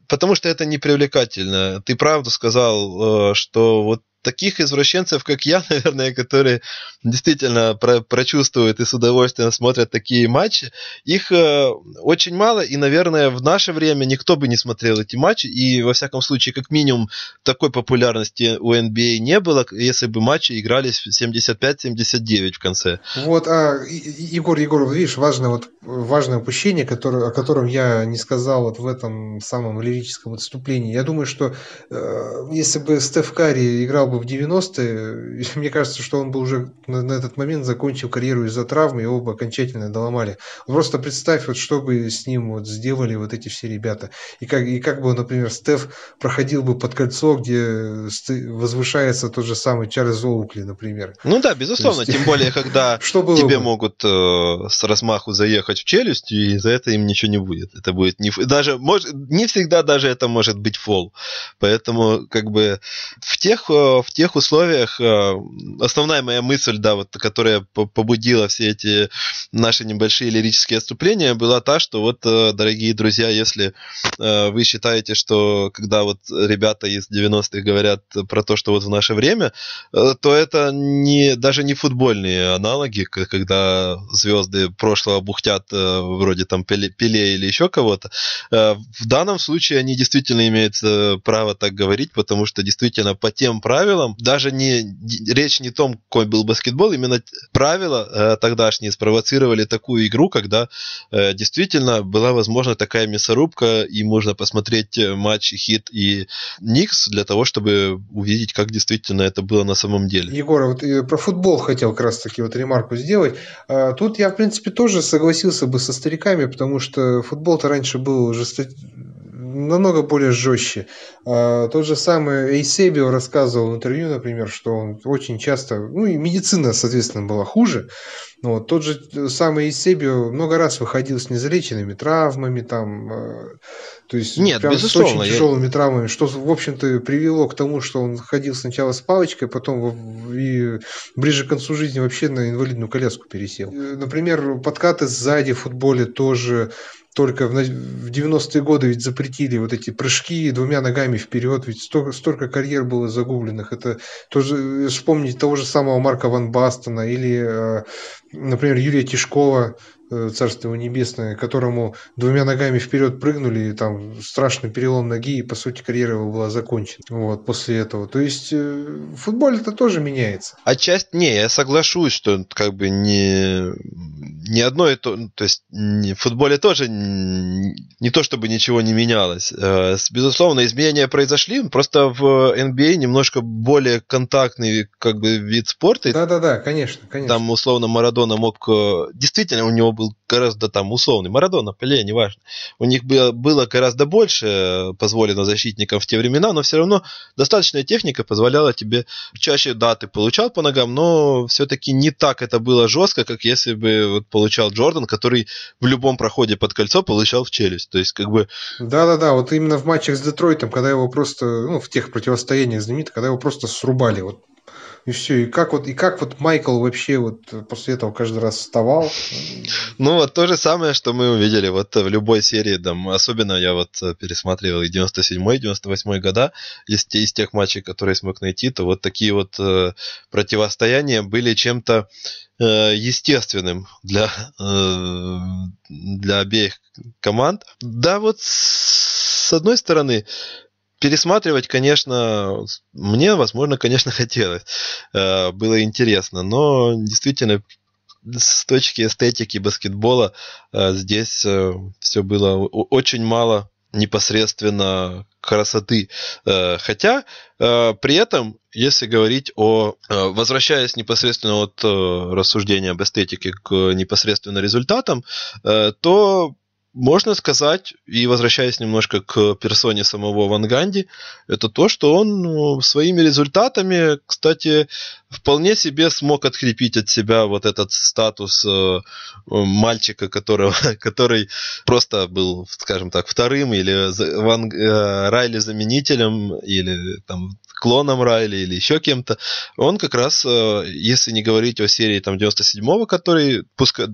потому что это непривлекательно. Ты правду сказал, что вот таких извращенцев, как я, наверное, которые действительно про прочувствуют и с удовольствием смотрят такие матчи, их э, очень мало, и, наверное, в наше время никто бы не смотрел эти матчи, и, во всяком случае, как минимум, такой популярности у NBA а не было, если бы матчи игрались 75-79 в конце. Вот, а, Егор, Егор, видишь, важное, вот, важное упущение, которое, о котором я не сказал вот в этом самом лирическом отступлении. Я думаю, что э, если бы Стеф Карри играл бы бы в 90-е, мне кажется, что он бы уже на, на этот момент закончил карьеру из-за травмы, его бы окончательно доломали. Просто представь, вот что бы с ним вот сделали вот эти все ребята. И как, и как бы, например, Стеф проходил бы под кольцо, где возвышается тот же самый Чарльз Оукли, например. Ну да, безусловно, есть... тем более, когда тебе могут э, с размаху заехать в челюсть, и за это им ничего не будет. Это будет не... Даже, может, не всегда даже это может быть фол. Поэтому, как бы, в тех э, в тех условиях э, основная моя мысль, да, вот, которая побудила все эти наши небольшие лирические отступления, была та, что вот, э, дорогие друзья, если э, вы считаете, что когда вот ребята из 90-х говорят про то, что вот в наше время, то это не, даже не футбольные аналоги, когда звезды прошлого бухтят вроде там Пеле, Пеле или еще кого-то. В данном случае они действительно имеют право так говорить, потому что действительно по тем правилам, правилам, даже не речь не о том, какой был баскетбол, именно правила э, тогдашние спровоцировали такую игру, когда э, действительно была возможна такая мясорубка, и можно посмотреть э, матч Хит и Никс для того, чтобы увидеть, как действительно это было на самом деле. Егор, вот про футбол хотел как раз таки вот ремарку сделать. А, тут я, в принципе, тоже согласился бы со стариками, потому что футбол-то раньше был уже намного более жестче. А, тот же самый Эйсебио рассказывал в интервью, например, что он очень часто, ну и медицина, соответственно, была хуже. Вот, тот же самый Эйсебио много раз выходил с незалеченными травмами, там, э, то есть Нет, прям безусловно, с очень тяжелыми я... травмами, что, в общем-то, привело к тому, что он ходил сначала с палочкой, потом и ближе к концу жизни вообще на инвалидную коляску пересел. Э, например, подкаты сзади в футболе тоже только в 90-е годы ведь запретили вот эти прыжки двумя ногами вперед, ведь столько, столько карьер было загубленных. Это тоже вспомнить того же самого Марка Ван Бастона или, э, например, Юрия Тишкова, Царство его небесное, которому двумя ногами вперед прыгнули, и там страшный перелом ноги, и по сути карьера его была закончена. Вот, после этого. То есть э, в футболе это тоже меняется. А часть, не, я соглашусь, что как бы не, не одно и то, то есть в футболе тоже не то, чтобы ничего не менялось. Э, безусловно, изменения произошли, просто в NBA немножко более контактный как бы вид спорта. Да-да-да, конечно, конечно. Там условно Марадона мог, действительно у него был гораздо там условный, Марадона, Пеле, неважно. У них было, было гораздо больше э, позволено защитникам в те времена, но все равно достаточная техника позволяла тебе чаще, да, ты получал по ногам, но все-таки не так это было жестко, как если бы вот получал Джордан, который в любом проходе под кольцо получал в челюсть. То есть как бы... Да-да-да, вот именно в матчах с Детройтом, когда его просто, ну, в тех противостояниях знаменитых, когда его просто срубали, вот и все. И как вот, и как вот Майкл вообще вот после этого каждый раз вставал? Ну вот то же самое, что мы увидели вот в любой серии, там, особенно я вот пересматривал и 97-й, 98-й года, из, из тех матчей, которые смог найти, то вот такие вот э, противостояния были чем-то э, естественным для, э, для обеих команд. Да, вот с одной стороны, пересматривать, конечно, мне, возможно, конечно, хотелось. Э, было интересно, но действительно с точки эстетики баскетбола э, здесь э, все было очень мало непосредственно красоты. Хотя при этом, если говорить о... Возвращаясь непосредственно от рассуждения об эстетике к непосредственно результатам, то можно сказать, и возвращаясь немножко к персоне самого Ван Ганди, это то, что он ну, своими результатами, кстати, вполне себе смог открепить от себя вот этот статус э, мальчика, которого, который просто был, скажем так, вторым или Ван, э, Райли заменителем, или там клоном Райли или еще кем-то, он как раз, э, если не говорить о серии там 97-го, который, пускай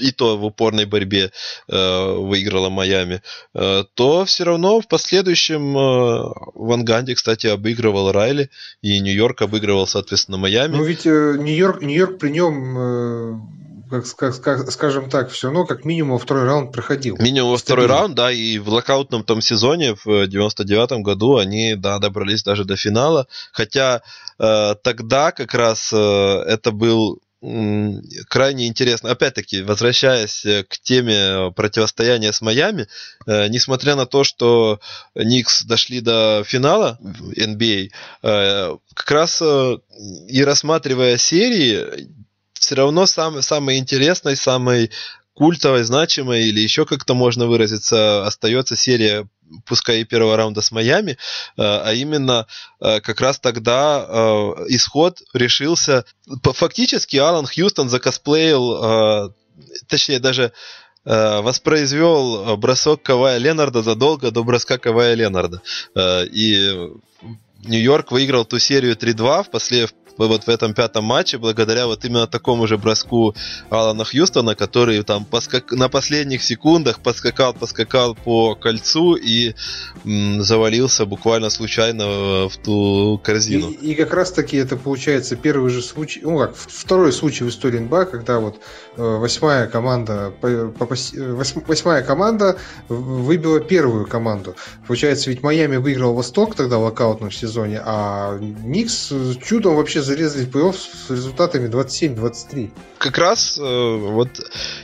и то в упорной борьбе э, выиграла Майами, э, то все равно в последующем э, Ван Ганди, кстати, обыгрывал Райли, и Нью-Йорк обыгрывал, соответственно, Майами. Ну ведь э, Нью-Йорк, Нью-Йорк при нем э, как, как, как, скажем так, все равно как минимум второй раунд проходил. Минимум во второй раунд, да, и в локаутном том сезоне в 99 году они, да, добрались даже до финала, хотя э, тогда как раз э, это был крайне интересно. Опять-таки, возвращаясь э, к теме противостояния с Майами, э, несмотря на то, что Никс дошли до финала NBA, э, как раз и рассматривая серии, все равно сам, самой интересной, самой культовой, значимой или еще как-то можно выразиться, остается серия пускай и первого раунда с Майами, э, а именно э, как раз тогда э, исход решился. Фактически Алан Хьюстон закосплеил, точнее даже воспроизвел бросок Кавая Ленарда задолго до броска Кавая Ленарда. И Нью-Йорк выиграл ту серию 3-2 в, после, вот в этом пятом матче, благодаря вот именно такому же броску Алана Хьюстона, который там поскак... на последних секундах подскакал, поскакал по кольцу и м, завалился буквально случайно в ту корзину. И, и как раз таки это получается первый же случай, ну как, второй случай в истории НБА, когда вот э, восьмая команда, восьмая команда выбила первую команду. Получается, ведь Майами выиграл Восток тогда в локаутном сезоне, сезоне, а Никс чудом вообще залезли в плей-офф с результатами 27-23. Как раз э, вот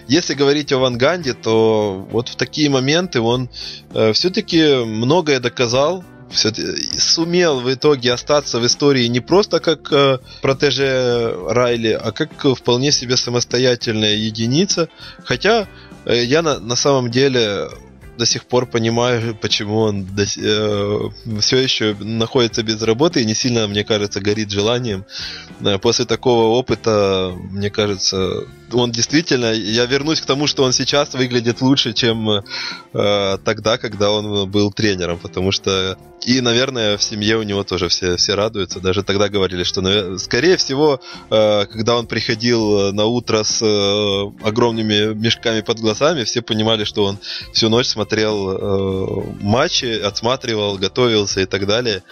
если говорить о Ванганде, то вот в такие моменты он э, все-таки многое доказал, все сумел в итоге остаться в истории не просто как э, протеже Райли, а как вполне себе самостоятельная единица. Хотя э, я на, на самом деле до сих пор понимаю, почему он до, э, все еще находится без работы и не сильно, мне кажется, горит желанием. Э, после такого опыта, мне кажется, он действительно, я вернусь к тому, что он сейчас выглядит лучше, чем э, тогда, когда он был тренером, потому что и, наверное, в семье у него тоже все, все радуются. Даже тогда говорили, что, скорее всего, э, когда он приходил на утро с э, огромными мешками под глазами, все понимали, что он всю ночь смотрел э, матчи, отсматривал, готовился и так далее.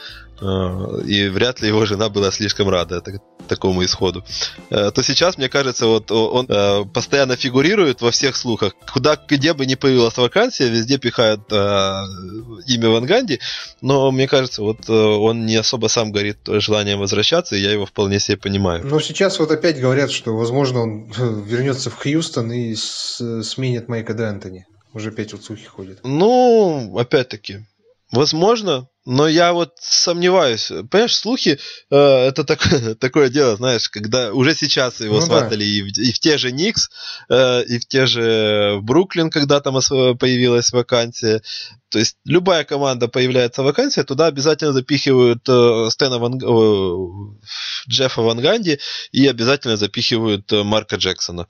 Э, и вряд ли его жена была слишком рада такому исходу. Э, то сейчас, мне кажется, вот он э, постоянно фигурирует во всех слухах. Куда, где бы ни появилась вакансия, везде пихают имя Ванганди, но мне кажется, вот он не особо сам горит желанием возвращаться, и я его вполне себе понимаю. Но сейчас вот опять говорят, что, возможно, он вернется в Хьюстон и сменит Майка Д'Антони. Уже опять вот слухи ходят. Ну, опять-таки, возможно, но я вот сомневаюсь. Понимаешь, слухи э, это так, такое дело, знаешь, когда уже сейчас его ну, сватали да. и, в, и в те же Никс, э, и в те же в Бруклин, когда там появилась вакансия. То есть любая команда появляется вакансия, туда обязательно запихивают э, Стэна Ван... э, Джеффа Ван Ганди и обязательно запихивают э, Марка Джексона.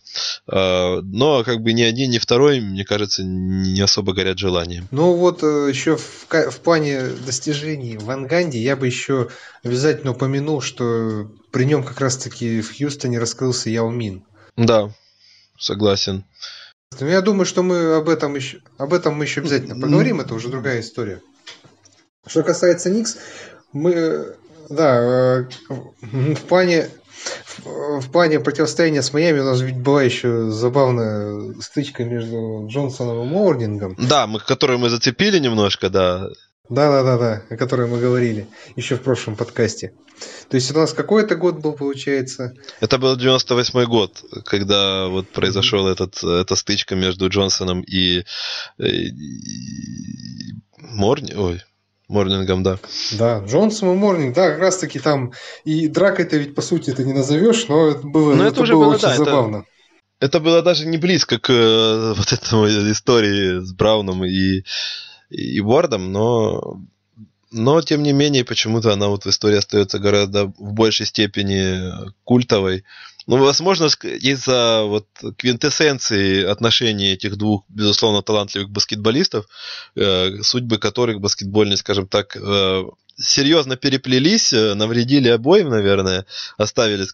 Э, но как бы ни один, ни второй, мне кажется, не особо горят желанием. Ну вот э, еще в, в плане достижений Ван Ганди я бы еще обязательно упомянул, что при нем как раз-таки в Хьюстоне раскрылся Яо Мин. Да, согласен. Ну, я думаю, что мы об этом еще, об этом мы еще обязательно поговорим, это уже другая история. Что касается Никс, мы, да, э, в плане в плане противостояния с Майами у нас ведь была еще забавная стычка между Джонсоном и Морнингом. Да, мы, которую мы зацепили немножко, да. Да, да, да, да, о которой мы говорили еще в прошлом подкасте. То есть у нас какой-то год был, получается? Это был 98 год, когда вот произошел mm-hmm. этот, эта стычка между Джонсоном и, и, и Морни... Ой, Морнингом, да. Да, Джонсон и Морнинг, да, как раз таки там и дракой-то ведь по сути это не назовешь, но это было, но это, это уже было, было очень да, забавно. Это, это было даже не близко к э, вот этому истории с Брауном и и Уордом, но, но тем не менее почему-то она вот в истории остается гораздо в большей степени культовой. Ну, возможно, из-за вот квинтэссенции отношений этих двух, безусловно, талантливых баскетболистов, э, судьбы которых баскетбольные, скажем так, э, серьезно переплелись, э, навредили обоим, наверное, оставили,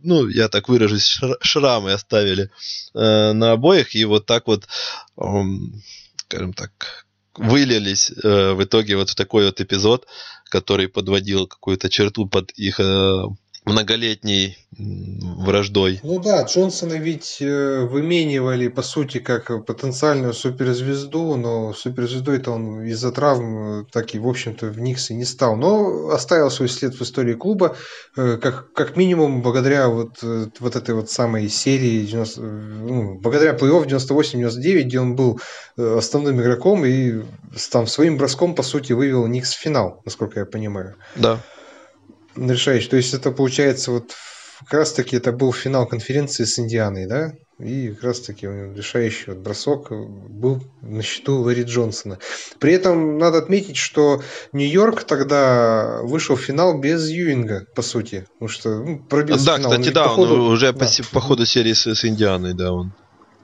ну, я так выражусь, шрамы оставили э, на обоих, и вот так вот, э, скажем так, вылились э, в итоге вот в такой вот эпизод, который подводил какую-то черту под их э, многолетней враждой. Ну да, Джонсона ведь э, выменивали, по сути, как потенциальную суперзвезду, но суперзвездой-то он из-за травм э, так и, в общем-то, в Никсе не стал. Но оставил свой след в истории клуба, э, как, как минимум, благодаря вот, вот этой вот самой серии, 90, ну, благодаря плей-офф 98-99, где он был основным игроком и там своим броском, по сути, вывел Никс в финал, насколько я понимаю. Да решающий. То есть это получается вот как раз таки это был финал конференции с Индианой, да? И как раз таки решающий вот бросок был на счету Ларри Джонсона. При этом надо отметить, что Нью-Йорк тогда вышел в финал без Юинга, по сути. Потому что ну, пробился Да, финал. кстати, да, по ходу, он уже да. по, по ходу серии с, с Индианой, да, он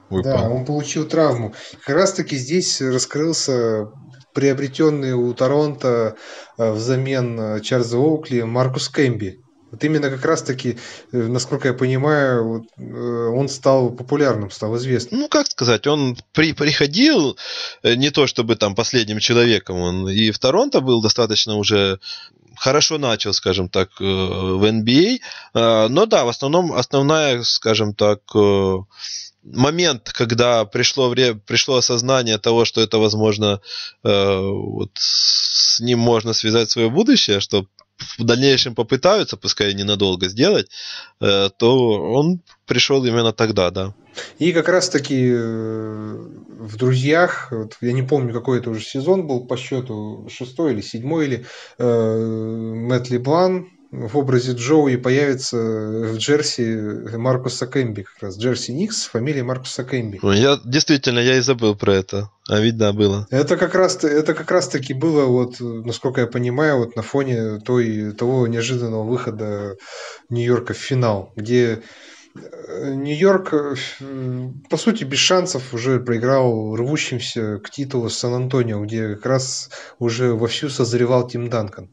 выпал. Да, он получил травму. Как раз таки здесь раскрылся приобретенный у Торонто э, взамен э, Чарльза Оукли Маркус Кэмби. Вот именно как раз-таки, э, насколько я понимаю, он стал популярным, стал известным. Ну, как сказать, он при, приходил не то чтобы там последним человеком, он и в Торонто был достаточно уже хорошо начал, скажем так, в NBA. Но да, в основном основная, скажем так, момент, когда пришло, время, пришло осознание того, что это, возможно, э, вот с ним можно связать свое будущее, что в дальнейшем попытаются, пускай ненадолго сделать, э, то он пришел именно тогда, да. И как раз-таки э, в «Друзьях», вот, я не помню, какой это уже сезон был по счету, шестой или седьмой, или э, Мэтт Леблан, в образе Джоуи появится в Джерси Маркуса Кэмби, как раз Джерси Никс, фамилия Маркуса Кэмби. Я действительно, я и забыл про это. А да, было. Это как раз, это как раз таки было, вот, насколько я понимаю, вот на фоне той, того неожиданного выхода Нью-Йорка в финал, где э, Нью-Йорк, э, по сути, без шансов уже проиграл рвущимся к титулу Сан-Антонио, где как раз уже вовсю созревал Тим Данкан.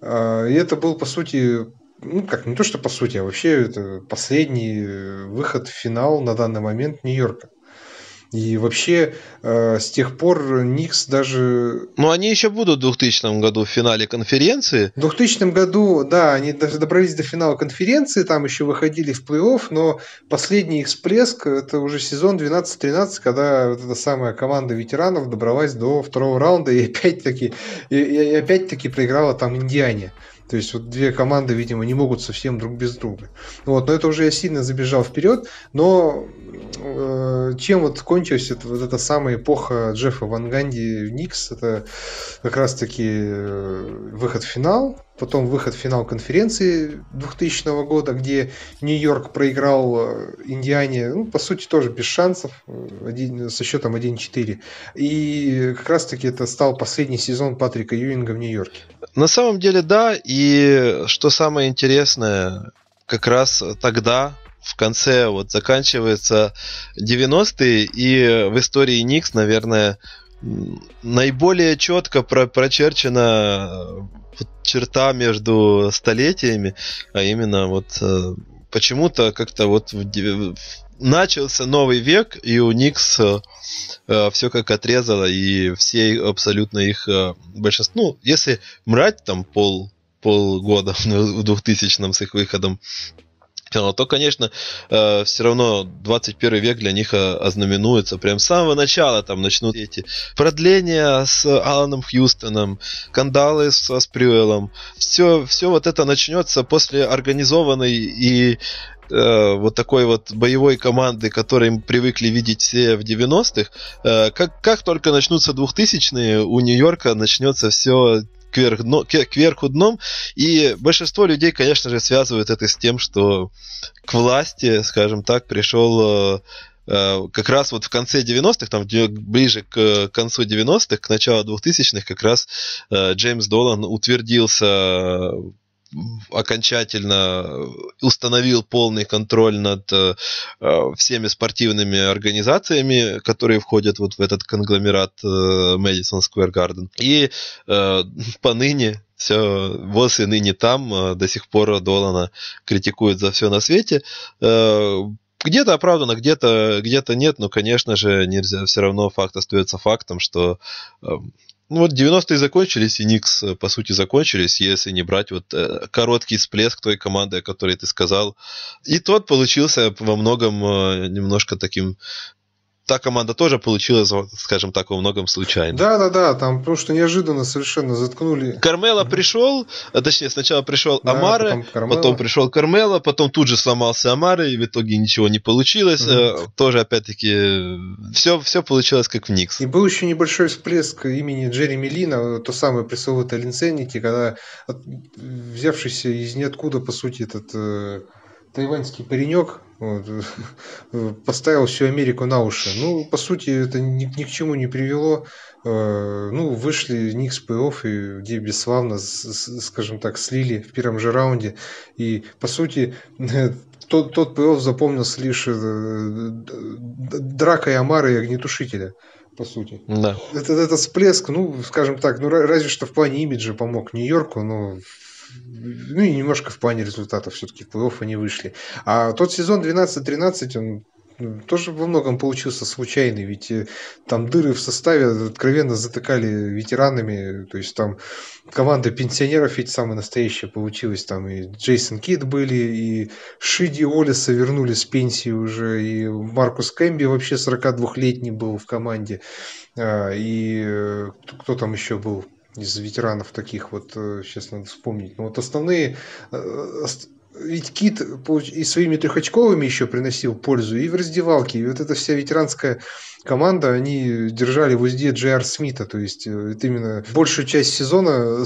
А, и это был, по сути, ну, как не то, что по сути, а вообще это последний выход в финал на данный момент Нью-Йорка. И вообще э, с тех пор Никс даже... Ну, они еще будут в 2000 году в финале конференции. В 2000 году, да, они даже добрались до финала конференции, там еще выходили в плей-офф, но последний их всплеск, это уже сезон 12-13, когда вот эта самая команда ветеранов добралась до второго раунда и опять-таки, и, и опять-таки проиграла там Индиане. То есть вот две команды, видимо, не могут совсем друг без друга. Вот, но это уже я сильно забежал вперед. Но чем вот кончилась это, вот эта самая эпоха Джеффа Ван Ганди в Никс, это как раз-таки э, выход в финал, потом выход в финал конференции 2000 года, где Нью-Йорк проиграл э, Индиане, ну, по сути, тоже без шансов, один, со счетом 1-4. И как раз-таки это стал последний сезон Патрика Юинга в Нью-Йорке. На самом деле, да, и что самое интересное, как раз тогда, в конце, вот заканчивается 90-е, и в истории Никс, наверное, наиболее четко про прочерчена черта между столетиями, а именно вот э, почему-то как-то вот в, начался новый век, и у Никс э, э все как отрезало, и все абсолютно их э, большинство, ну, если мрать там пол полгода в 2000 с их выходом то, конечно, э, все равно 21 век для них э, ознаменуется. Прям с самого начала там начнут эти продления с Аланом Хьюстоном, скандалы со Спрюэлом. Все, все вот это начнется после организованной и э, вот такой вот боевой команды, которой мы привыкли видеть все в 90-х, э, как, как только начнутся 2000-е, у Нью-Йорка начнется все кверх, дно, кверху дном. И большинство людей, конечно же, связывают это с тем, что к власти, скажем так, пришел э, э, как раз вот в конце 90-х, там ближе к концу 90-х, к началу 2000-х, как раз э, Джеймс Долан утвердился окончательно установил полный контроль над э, всеми спортивными организациями, которые входят вот в этот конгломерат э, Madison Square Garden. И э, поныне все, ВОЗ и ныне там, э, до сих пор Долана критикуют за все на свете. Э, где-то оправдано, где-то где нет, но, конечно же, нельзя, все равно факт остается фактом, что э, ну вот 90-е закончились, и Никс, э, по сути, закончились, если не брать вот э, короткий всплеск той команды, о которой ты сказал. И тот получился во многом э, немножко таким та команда тоже получилась, скажем так, во многом случайно. Да, да, да, там потому что неожиданно совершенно заткнули. Кармела mm-hmm. пришел, а точнее сначала пришел да, Амары, потом, потом пришел Кармела, потом тут же сломался Амары, и в итоге ничего не получилось. Mm-hmm. Тоже опять-таки все, все получилось как в Никс. И был еще небольшой всплеск имени Джереми Лина, то самое пресловутое Линценники, когда взявшийся из ниоткуда, по сути, этот э, тайваньский паренек вот, поставил всю Америку на уши. Ну, по сути, это ни, ни к чему не привело. Э, ну, вышли Никс плей и где бесславно, скажем так, слили в первом же раунде. И, по сути, тот, тот плей запомнился лишь э, дракой Амара и огнетушителя по сути. Да. Это, это всплеск, ну, скажем так, ну, разве что в плане имиджа помог Нью-Йорку, но ну и немножко в плане результатов все-таки в плей-офф они вышли. А тот сезон 12-13, он ну, тоже во многом получился случайный, ведь э, там дыры в составе откровенно затыкали ветеранами, то есть там команда пенсионеров ведь самая настоящая получилась, там и Джейсон Кит были, и Шиди Олиса вернули с пенсии уже, и Маркус Кэмби вообще 42-летний был в команде, а, и э, кто там еще был? Из ветеранов таких вот, сейчас надо вспомнить. Но вот основные ведь Кит и своими трехочковыми еще приносил пользу, и в раздевалке. И вот эта вся ветеранская команда, они держали в узде Джей Смита, то есть э, это именно большую часть сезона,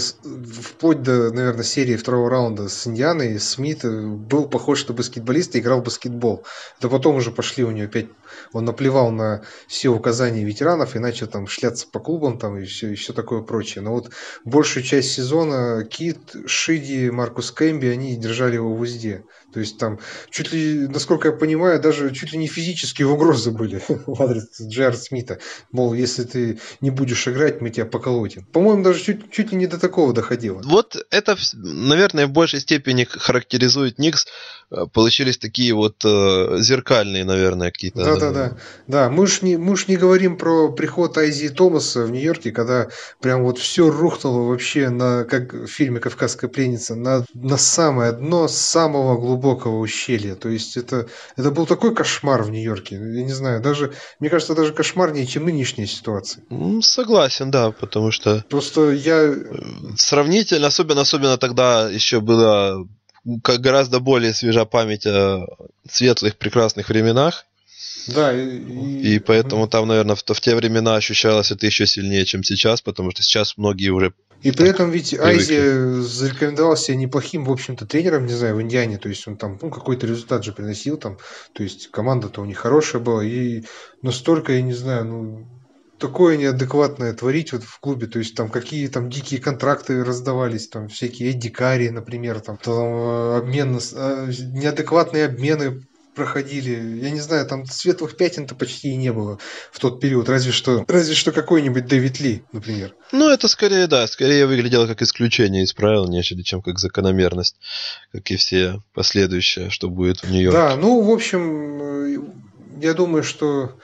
вплоть до, наверное, серии второго раунда с Индианой, Смит был похож на баскетболиста, играл в баскетбол. Это потом уже пошли у него опять, он наплевал на все указания ветеранов и начал там шляться по клубам там и все, и все такое прочее. Но вот большую часть сезона Кит, Шиди, Маркус Кэмби, они держали его в узде. То есть там чуть ли, насколько я понимаю, даже чуть ли не физические угрозы были в адрес Джер Смита. Мол, если ты не будешь играть, мы тебя поколотим. По-моему, даже чуть, чуть ли не до такого доходило. Вот это, наверное, в большей степени характеризует Никс. Э, получились такие вот э, зеркальные, наверное, какие-то. Да, да, да. Да, мы ж не, мы ж не говорим про приход Айзи Томаса в Нью-Йорке, когда прям вот все рухнуло вообще на, как в фильме «Кавказская пленница», на, на самое дно самого глубокого ущелья. То есть это, это был такой кошмар в Нью-Йорке. Я не знаю, даже, мне кажется, даже кошмарнее, чем нынешняя ситуация. Согласен, да, потому что... Просто я... Э, сравнительно, особенно, особенно тогда еще было как гораздо более свежа память о светлых, прекрасных временах. Да, и, и поэтому там, наверное, в, в те времена ощущалось это еще сильнее, чем сейчас, потому что сейчас многие уже и при этом ведь. Айзи зарекомендовал себя неплохим, в общем-то, тренером, не знаю, в Индиане. То есть он там ну, какой-то результат же приносил там. То есть команда-то у них хорошая была. И настолько, я не знаю, ну, такое неадекватное творить вот в клубе, то есть там какие там дикие контракты раздавались, там всякие Эдди Карри, например, там, там э, обмен, э, неадекватные обмены проходили. Я не знаю, там светлых пятен-то почти и не было в тот период, разве что, разве что какой-нибудь Дэвид Ли, например. Ну, это скорее, да, скорее выглядело как исключение из правил, нежели чем как закономерность, как и все последующие, что будет в Нью-Йорке. Да, ну, в общем, э, я думаю, что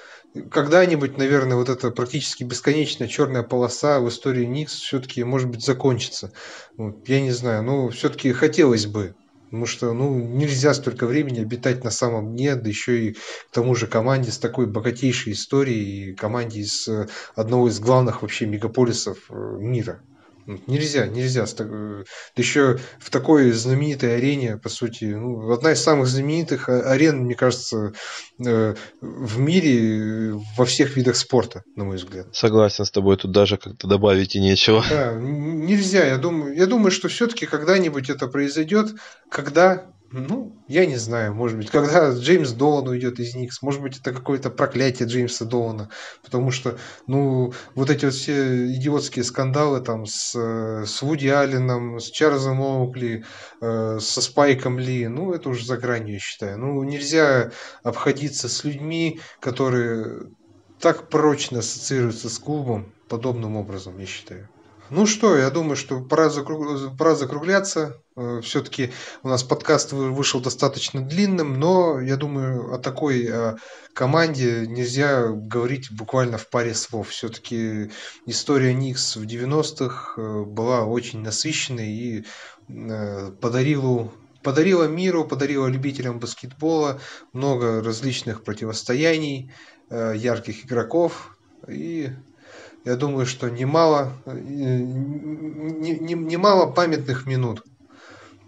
когда-нибудь, наверное, вот эта практически бесконечная черная полоса в истории Никс все-таки, может быть, закончится. Вот, я не знаю, но все-таки хотелось бы. Потому что ну, нельзя столько времени обитать на самом дне, да еще и к тому же команде с такой богатейшей историей, команде из э, одного из главных вообще мегаполисов э, мира. Нельзя, нельзя. Да еще в такой знаменитой арене, по сути, ну, одна из самых знаменитых а, арен, мне кажется, э, в мире во всех видах спорта, на мой взгляд. Согласен с тобой, тут даже как-то добавить и нечего. Да, нельзя. Я думаю, я думаю, что все-таки когда-нибудь это произойдет, когда ну, я не знаю, может быть, когда Джеймс Долан уйдет из Никс, может быть, это какое-то проклятие Джеймса Долана, потому что, ну, вот эти вот все идиотские скандалы там с, с Вуди Алленом, с Чарльзом Оукли, э, со Спайком Ли, ну, это уже за гранью, я считаю. Ну, нельзя обходиться с людьми, которые так прочно ассоциируются с клубом подобным образом, я считаю. Ну что, я думаю, что пора, закруг... пора закругляться. Э, Все-таки у нас подкаст вышел достаточно длинным, но я думаю, о такой э, команде нельзя говорить буквально в паре слов. Все-таки история Никс в 90-х э, была очень насыщенной и подарила подарила миру, подарила любителям баскетбола много различных противостояний, ярких игроков и я думаю, что немало, э, немало памятных минут.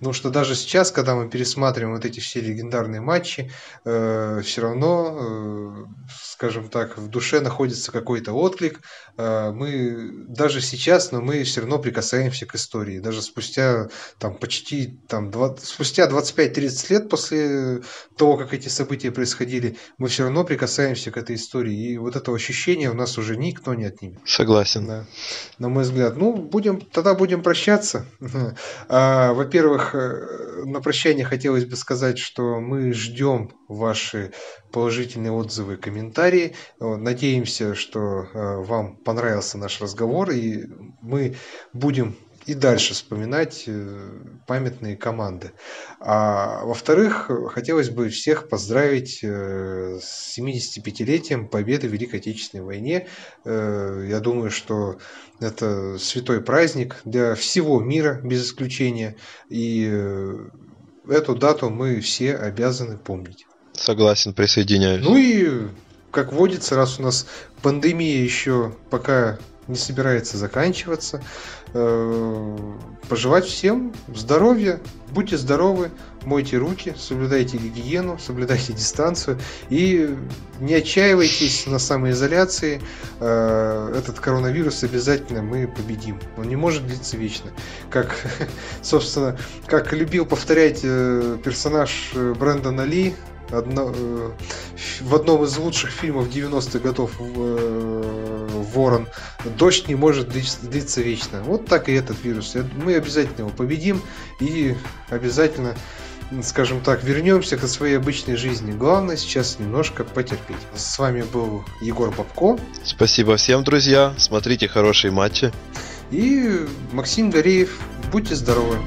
Потому что даже сейчас, когда мы пересматриваем вот эти все легендарные матчи, э, все равно, э, скажем так, в душе находится какой-то отклик. Э, мы даже сейчас, но мы все равно прикасаемся к истории. Даже спустя там почти там, 20, спустя 25-30 лет после того, как эти события происходили, мы все равно прикасаемся к этой истории. И вот это ощущение у нас уже никто не отнимет. Согласен. Да. На мой взгляд. Ну, будем, тогда будем прощаться. А, во-первых, Э, на прощание хотелось бы сказать, что мы ждем ваши положительные отзывы, комментарии. Надеемся, что э, вам понравился наш разговор, и мы будем и дальше вспоминать э, памятные команды. А во-вторых, хотелось бы всех поздравить э, с 75-летием победы в Великой Отечественной войне. Э, я думаю, что это святой праздник для всего мира, без исключения. И эту дату мы все обязаны помнить. Согласен, присоединяюсь. Ну и, как водится, раз у нас пандемия еще пока не собирается заканчиваться. Э, пожелать всем здоровья, будьте здоровы, мойте руки, соблюдайте гигиену, соблюдайте дистанцию и не отчаивайтесь на самоизоляции. Э, этот коронавирус обязательно мы победим. Он не может длиться вечно. Как, собственно, как любил повторять э, персонаж Брэндона Ли, одно, э, в одном из лучших фильмов 90-х годов э, Ворон дождь не может длиться вечно. Вот так и этот вирус. Мы обязательно его победим и обязательно скажем так, вернемся к своей обычной жизни. Главное сейчас немножко потерпеть. С вами был Егор Бабко. Спасибо всем, друзья. Смотрите хорошие матчи. И Максим Гореев. Будьте здоровы.